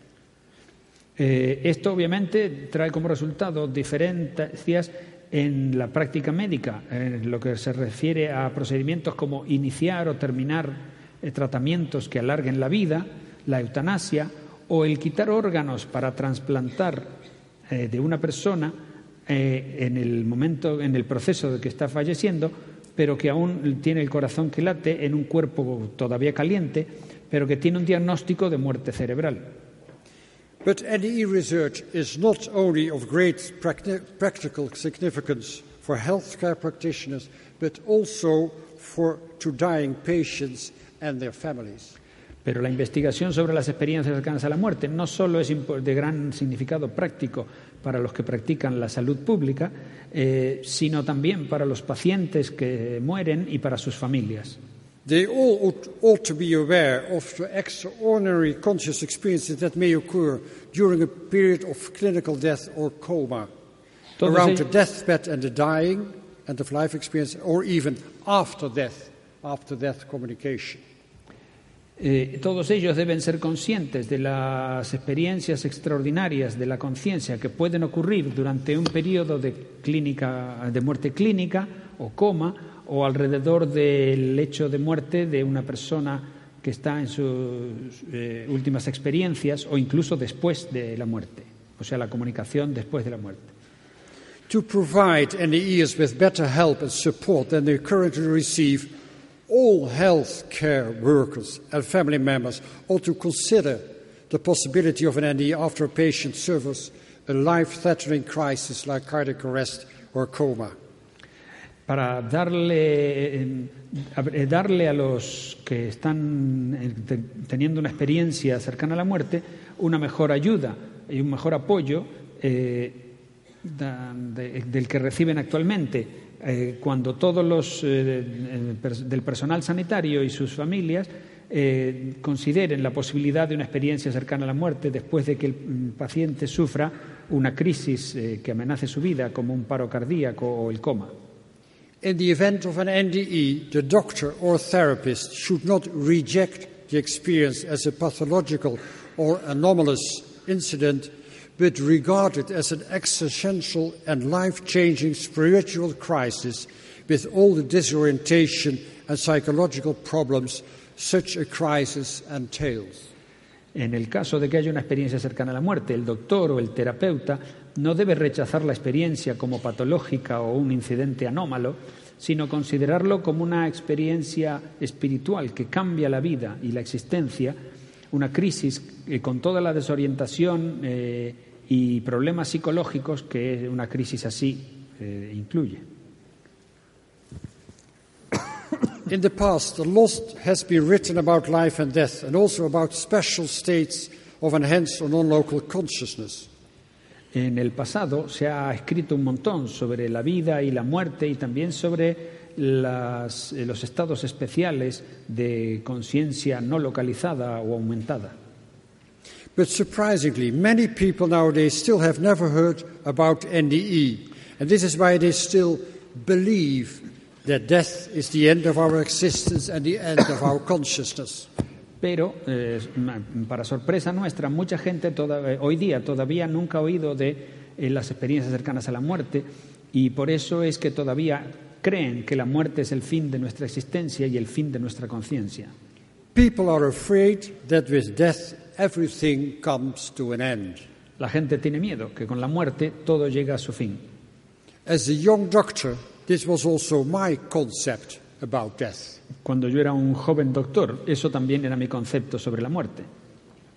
Eh, esto obviamente trae como resultado diferencias en la práctica médica, en lo que se refiere a procedimientos como iniciar o terminar eh, tratamientos que alarguen la vida, la eutanasia o el quitar órganos para trasplantar eh, de una persona en el momento, en el proceso de que está falleciendo, pero que aún tiene el corazón que late en un cuerpo todavía caliente, pero que tiene un diagnóstico de muerte cerebral. But NE research is not only of great practi- practical significance for healthcare practitioners, but also for to dying patients and their families. Pero la investigación sobre las experiencias cercanas a la muerte no solo es de gran significado práctico para los que practican la salud pública, eh, sino también para los pacientes que mueren y para sus familias. They all ought, ought to be aware of the extraordinary conscious experiences that may occur during a period of clinical death or coma, Todos around the deathbed and the dying, end of life experience, or even after death, after death communication. Eh, todos ellos deben ser conscientes de las experiencias extraordinarias de la conciencia que pueden ocurrir durante un periodo de, clínica, de muerte clínica o coma o alrededor del hecho de muerte de una persona que está en sus eh, últimas experiencias o incluso después de la muerte, o sea, la comunicación después de la muerte. To provide NEEs with better help and support than they currently receive, all health care workers and family members ought to consider the possibility of an NE after a patient suffers a life threatening crisis like cardiac arrest or coma. Para darle, eh, darle a los que están eh, te- teniendo una experiencia cercana a la muerte una mejor ayuda y un mejor apoyo eh, del que reciben actualmente. eh, cuando todos los del personal sanitario y sus familias consideren la posibilidad de una experiencia cercana a la muerte después de que el mm, paciente sufra una crisis que amenace su vida, como un paro cardíaco o el coma. In the event of an NDE, the doctor or therapist should not reject the experience as a pathological or anomalous incident, but regard it as an existential and life changing spiritual crisis with all the disorientation and psychological problems such a crisis entails. En el caso de que haya una experiencia cercana a la muerte, el doctor o el terapeuta no debe rechazar la experiencia como patológica o un incidente anómalo, sino considerarlo como una experiencia espiritual que cambia la vida y la existencia, una crisis eh, con toda la desorientación eh, y problemas psicológicos que una crisis así eh, incluye. In the past, a lot has been written about life and death and also about special states of enhanced or non local consciousness. En el pasado se ha escrito un montón sobre la vida y la muerte y también sobre las, eh, los estados especiales de conciencia no localizada o aumentada. But surprisingly, many people nowadays still have never heard about NDE, and this is why they still believe that death is the end of our existence and the end of our consciousness. Pero, eh, para sorpresa nuestra, mucha gente toda, hoy día todavía nunca ha oído de eh, las experiencias cercanas a la muerte y por eso es que todavía creen que la muerte es el fin de nuestra existencia y el fin de nuestra conciencia. People are afraid that with death everything comes to an end. La gente tiene miedo que con la muerte todo llega a su fin. As a young doctor, this was also my concept about death. Cuando yo era un joven doctor, eso también era mi concepto sobre la muerte.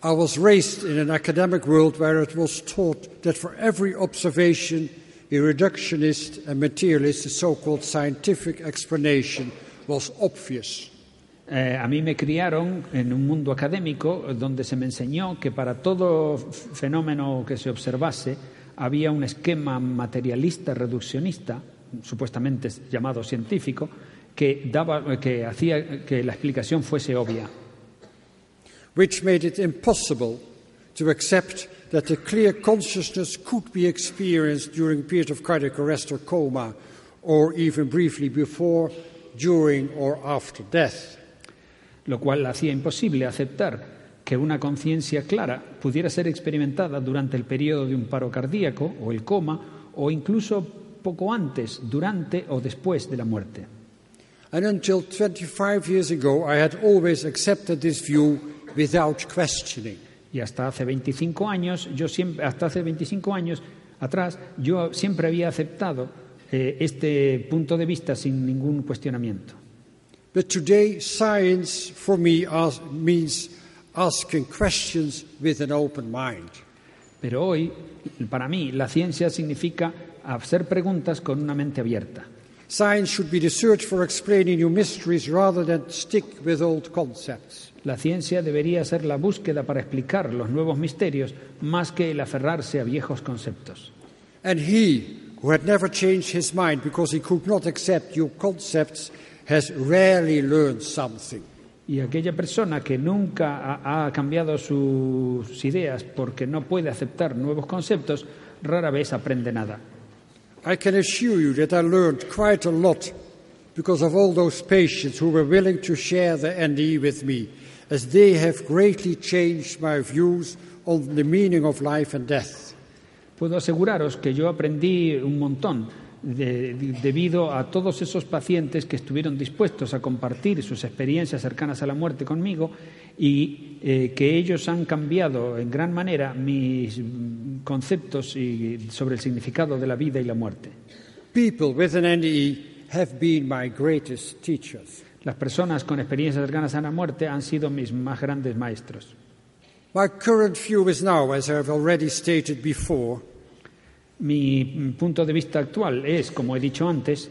I was raised in an academic world where it was taught that for every observation, a reductionist and materialist, the so called scientific explanation, was obvious. Eh, a mí me criaron en un mundo académico donde se me enseñó que para todo fenómeno que se observase había un esquema materialista reduccionista, supuestamente llamado científico, que, daba, que hacía que la explicación fuese obvia. which made it impossible to accept that a clear consciousness could be experienced during a period of cardiac arrest or coma, or even briefly before, during, or after death. lo cual hacía imposible aceptar que una conciencia clara pudiera ser experimentada durante el periodo de un paro cardíaco o el coma o incluso poco antes, durante o después de la muerte. And until 25 years ago, I had always accepted this view without questioning. Y hasta hace 25 años, yo siempre, hasta hace 25 años atrás, yo siempre había aceptado eh, este punto de vista sin ningún cuestionamiento. But today, science for me as- means asking questions with an open mind. Pero hoy, para mí, la ciencia significa hacer preguntas con una mente abierta. Science should be the search for explaining new mysteries rather than stick with old concepts. La ciencia debería ser la búsqueda para explicar los nuevos misterios más que el aferrarse a viejos conceptos. And he, who had never changed his mind because he could not accept new concepts, has rarely learned something. Y aquella persona que nunca ha, ha cambiado sus ideas porque no puede aceptar nuevos conceptos, rara vez aprende nada. I can assure you that I learned quite a lot because of all those patients who were willing to share their NDE with me, as they have greatly changed my views on the meaning of life and death. Puedo aseguraros que yo aprendí un montón de- de- debido a todos esos pacientes que estuvieron dispuestos a compartir sus experiencias cercanas a la muerte conmigo y eh, que ellos han cambiado en gran manera mis conceptos y- sobre el significado de la vida y la muerte. People with an NDE have been my greatest teachers. Las personas con experiencias cercanas a la muerte han sido mis más grandes maestros. My current view is now, as I have already stated before, Mi punto de vista actual es, como he dicho antes,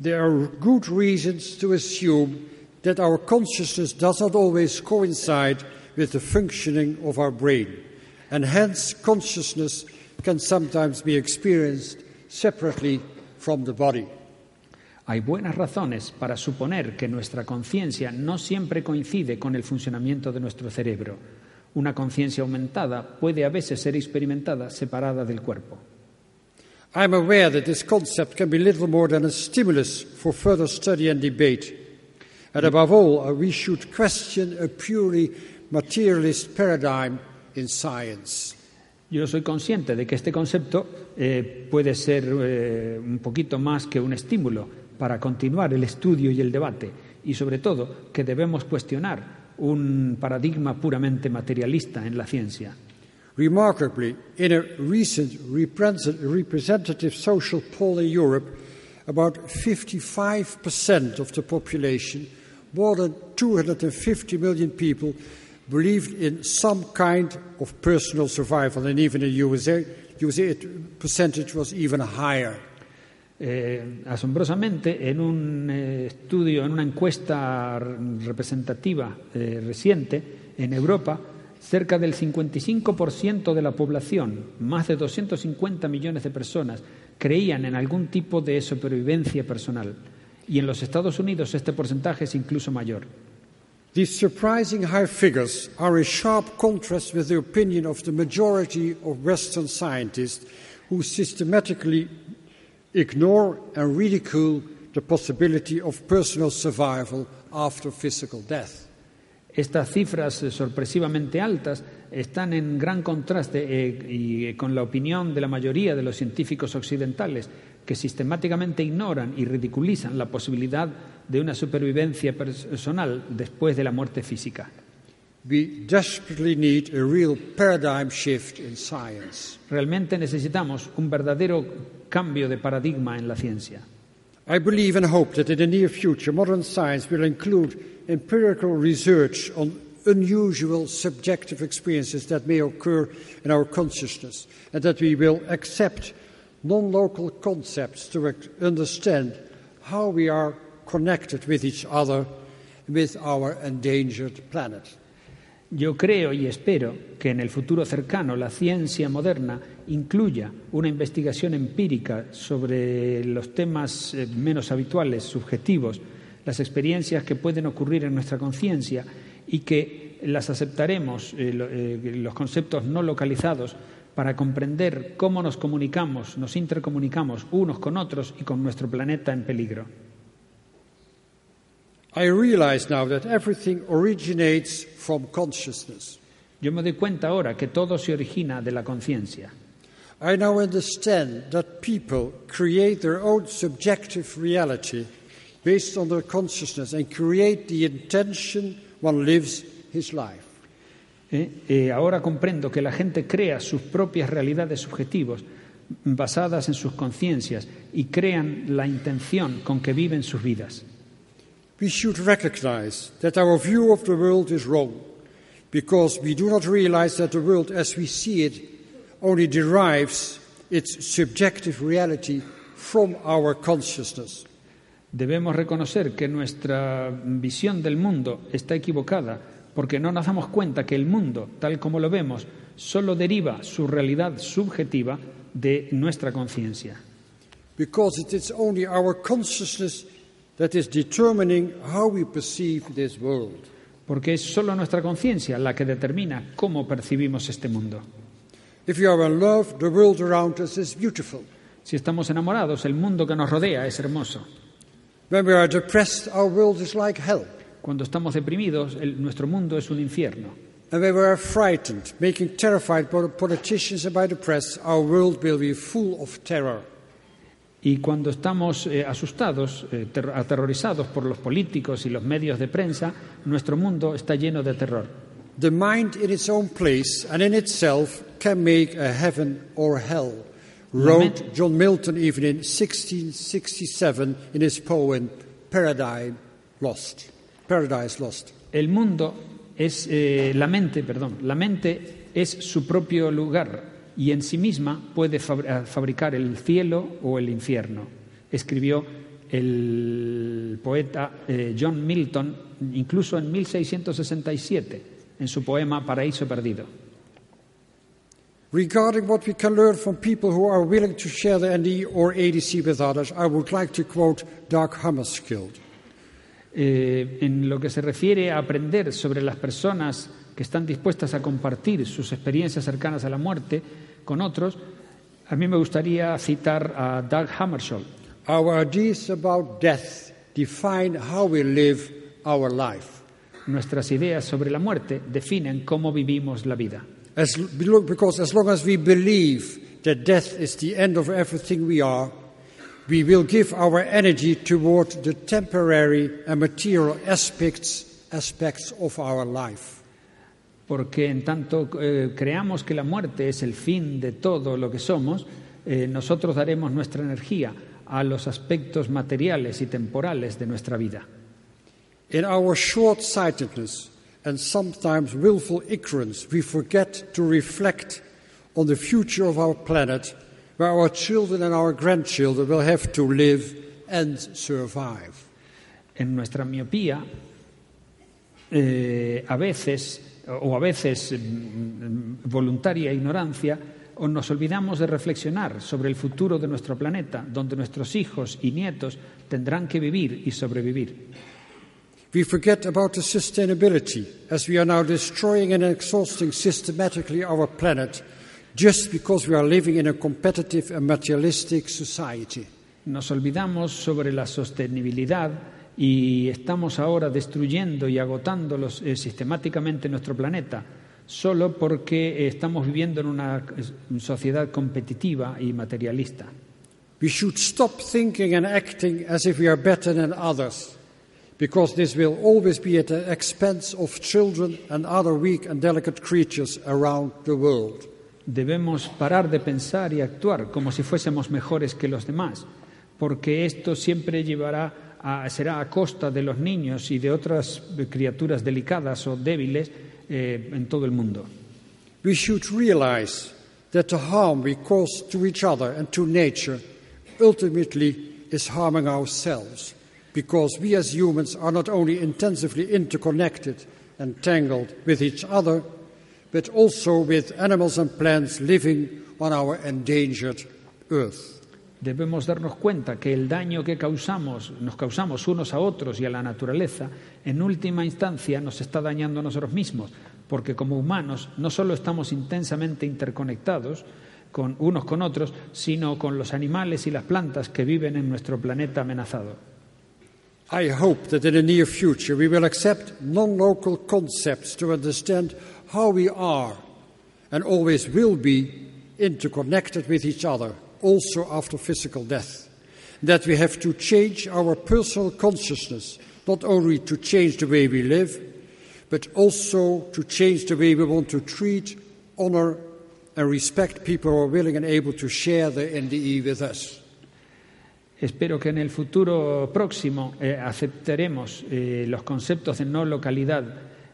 there are good reasons to assume that our consciousness does not always coincide with the functioning of our brain, and hence consciousness can sometimes be experienced separately from the body. Hay buenas razones para suponer que nuestra conciencia no siempre coincide con el funcionamiento de nuestro cerebro. Una conciencia aumentada puede a veces ser experimentada separada del cuerpo. I am aware that this concept can be little more than a stimulus for further study and debate. And above all, uh, we should question a purely materialist paradigm in science. Yo soy consciente de que este concepto eh, puede ser eh, un poquito más que un estímulo para continuar el estudio y el debate. y sobre todo que debemos cuestionar un paradigma puramente materialista en la ciencia. Remarkably, in a recent representative social poll in Europe, about 55% of the population, more than 250 million people, believed in some kind of personal survival. And even in the USA, USA percentage was even higher. Eh, asombrosamente, en un eh, estudio, en una encuesta representativa eh, reciente en Europa, cerca del 55% de la población, más de 250 millones de personas, creían en algún tipo de supervivencia personal. Y en los Estados Unidos este porcentaje es incluso mayor. These surprising high figures are a sharp contrast with the opinion of the majority of Western scientists who systematically ignore and ridicule the possibility of personal survival after physical death. Estas cifras eh, sorpresivamente altas están en gran contraste eh, eh, con la opinión de la mayoría de los científicos occidentales que sistemáticamente ignoran y ridiculizan la posibilidad de una supervivencia personal después de la muerte física. We desperately need a real paradigm shift in science. Realmente necesitamos un verdadero cambio de paradigma en la ciencia. I believe and hope that in the near future, modern science will include empirical research on unusual subjective experiences that may occur in our consciousness, and that we will accept non local concepts to understand how we are connected with each other, with our endangered planet. Yo creo y espero que en el futuro cercano la ciencia moderna incluya una investigación empírica sobre los temas eh, menos habituales, subjetivos, las experiencias que pueden ocurrir en nuestra conciencia y que las aceptaremos, eh, eh, los conceptos no localizados, para comprender cómo nos comunicamos, nos intercomunicamos unos con otros y con nuestro planeta en peligro. I realize now that everything originates from consciousness. Yo me doy cuenta ahora que todo se origina de la conciencia. I now understand that people create their own subjective reality based on their consciousness and create the intention one lives his life. ¿eh? Eh, ahora comprendo que la gente crea sus propias realidades subjetivas basadas en sus conciencias y crean la intención con que viven sus vidas. We should recognize that our view of the world is wrong because we do not realize that the world as we see it only derives its subjective reality from our consciousness. Debemos reconocer que nuestra visión del mundo está equivocada porque no nos damos cuenta que el mundo, tal como lo vemos, solo deriva su realidad subjetiva de nuestra conciencia. Because it is only our consciousness that is determining how we perceive this world. Porque es solo nuestra conciencia la que determina cómo percibimos este mundo. If we are in love, the world around us is beautiful. Si estamos enamorados, el mundo que nos rodea es hermoso. When we are depressed, our world is like hell. Cuando estamos deprimidos, el- nuestro mundo es un infierno. And when we are frightened, making terrified by the politicians and by the press, our world will be full of terror. Y cuando estamos eh, asustados, eh, ter- aterrorizados por los políticos y los medios de prensa, nuestro mundo está lleno de terror. The mind in its own place and in itself can make a heaven or hell, wrote John Milton even in 1667 in his poem Paradise Lost. Paradise Lost. El mundo es eh, la mente, perdón, la mente es su propio lugar y en sí misma puede eh, fabricar el cielo o el infierno. Escribió el poeta eh, John Milton incluso en 1667 en su poema Paraíso Perdido. Regarding what we can learn from people who are willing to share the ND or ADC with others, I would like to quote Doug Hammarskjöld. Eh, en lo que se refiere a aprender sobre las personas que están dispuestas a compartir sus experiencias cercanas a la muerte con otros, a mí me gustaría citar a Doug Hammarskjöld. Our ideas about death define how we live our life. Nuestras ideas sobre la muerte definen cómo vivimos la vida. As, because as long as we believe that death is the end of everything we are, we will give our energy toward the temporary and material aspects, aspects of our life. Porque en tanto eh, creamos que la muerte es el fin de todo lo que somos, eh, nosotros daremos nuestra energía a los aspectos materiales y temporales de nuestra vida. In our short sightedness and sometimes willful ignorance, we forget to reflect on the future of our planet, where our children and our grandchildren will have to live and survive. En nuestra miopía, eh, a veces, o a veces mm, voluntaria ignorancia, o nos olvidamos de reflexionar sobre el futuro de nuestro planeta, donde nuestros hijos y nietos tendrán que vivir y sobrevivir. We forget about the sustainability as we are now destroying and exhausting systematically our planet just because we are living in a competitive and materialistic society. Nos olvidamos sobre la sostenibilidad y estamos ahora destruyendo y agotando los, eh, sistemáticamente nuestro planeta solo porque eh, estamos viviendo en una sociedad competitiva y materialista. We should stop thinking and acting as if we are better than others, because this will always be at the expense of children and other weak and delicate creatures around the world. Debemos parar de pensar y actuar como si fuésemos mejores que los demás, porque esto siempre llevará a, será a costa de los niños y de otras criaturas delicadas o débiles eh, en todo el mundo. We should realize that the harm we cause to each other and to nature ultimately is harming ourselves, because we as humans are not only intensively interconnected and tangled with each other, but also with animals and plants living on our endangered earth. Debemos darnos cuenta que el daño que causamos, nos causamos unos a otros y a la naturaleza, en última instancia nos está dañando a nosotros mismos, porque como humanos no solo estamos intensamente interconectados con unos con otros, sino con los animales y las plantas que viven en nuestro planeta amenazado. I hope that in the near future we will accept non local concepts to understand how we are and always will be interconnected with each other, also after physical death. That we have to change our personal consciousness, not only to change the way we live, but also to change the way we want to treat, honor, and respect people who are willing and able to share their NDE with us. Espero que en el futuro próximo eh, aceptaremos eh, los conceptos de no localidad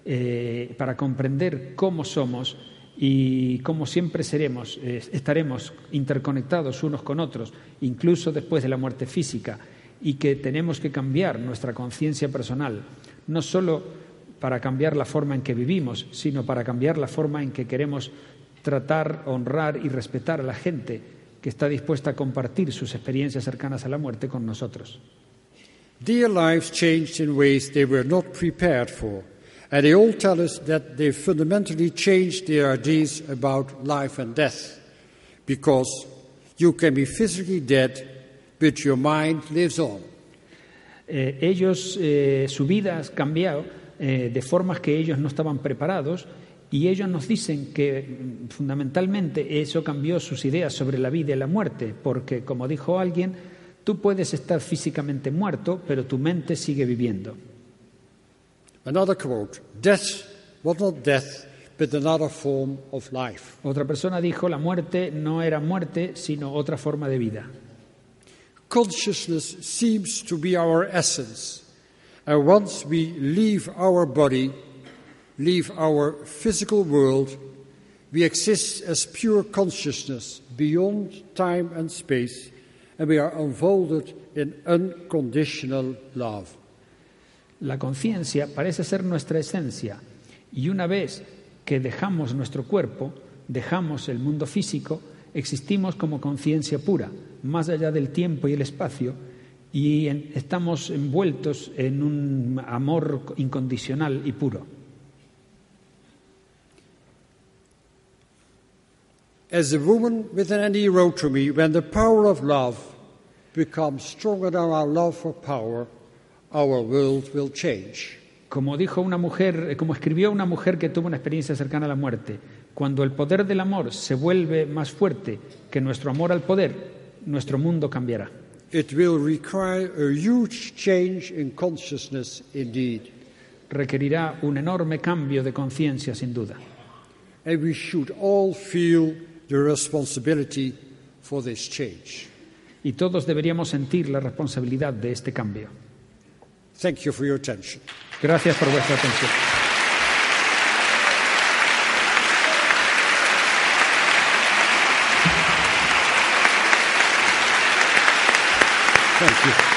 eh, para comprender cómo somos y cómo siempre seremos, estaremos interconectados unos con otros, incluso después de la muerte física, y que tenemos que cambiar nuestra conciencia personal, no solo para cambiar la forma en que vivimos, sino para cambiar la forma en que queremos tratar, honrar y respetar a la gente que está dispuesta a compartir sus experiencias cercanas a la muerte con nosotros. Their lives changed in ways they were not prepared for, and they all tell us that they fundamentally changed their ideas about life and death. Because you can be physically dead, but your mind lives on. Eh, ellos, eh, su vida ha cambiado eh, de formas que ellos no estaban preparados y ellos nos dicen que mm, fundamentalmente eso cambió sus ideas sobre la vida y la muerte, porque como dijo alguien, tú puedes estar físicamente muerto, pero tu mente sigue viviendo. Another quote Death was not death, but another form of life. Otra persona dijo, la muerte no era muerte, sino otra forma de vida. Consciousness seems to be our essence, and once we leave our body, leave our physical world, we exist as pure consciousness beyond time and space, and we are unfolded in unconditional love. La conciencia parece ser nuestra esencia y una vez que dejamos nuestro cuerpo, dejamos el mundo físico, existimos como conciencia pura, más allá del tiempo y el espacio, y estamos envueltos en un amor incondicional y puro. As a woman with an NE wrote to me, when the power of love becomes stronger than our love for power, our world will change. Como dijo una mujer, eh, como escribió una mujer que tuvo una experiencia cercana a la muerte, cuando el poder del amor se vuelve más fuerte que nuestro amor al poder, nuestro mundo cambiará. It will require a huge change in consciousness indeed. Requerirá un enorme cambio de conciencia, sin duda. And we should all feel the responsibility for this change. Y todos deberíamos sentir la responsabilidad de este cambio. Thank you for your attention. Gracias por vuestra atención. Thank you.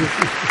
Thank you.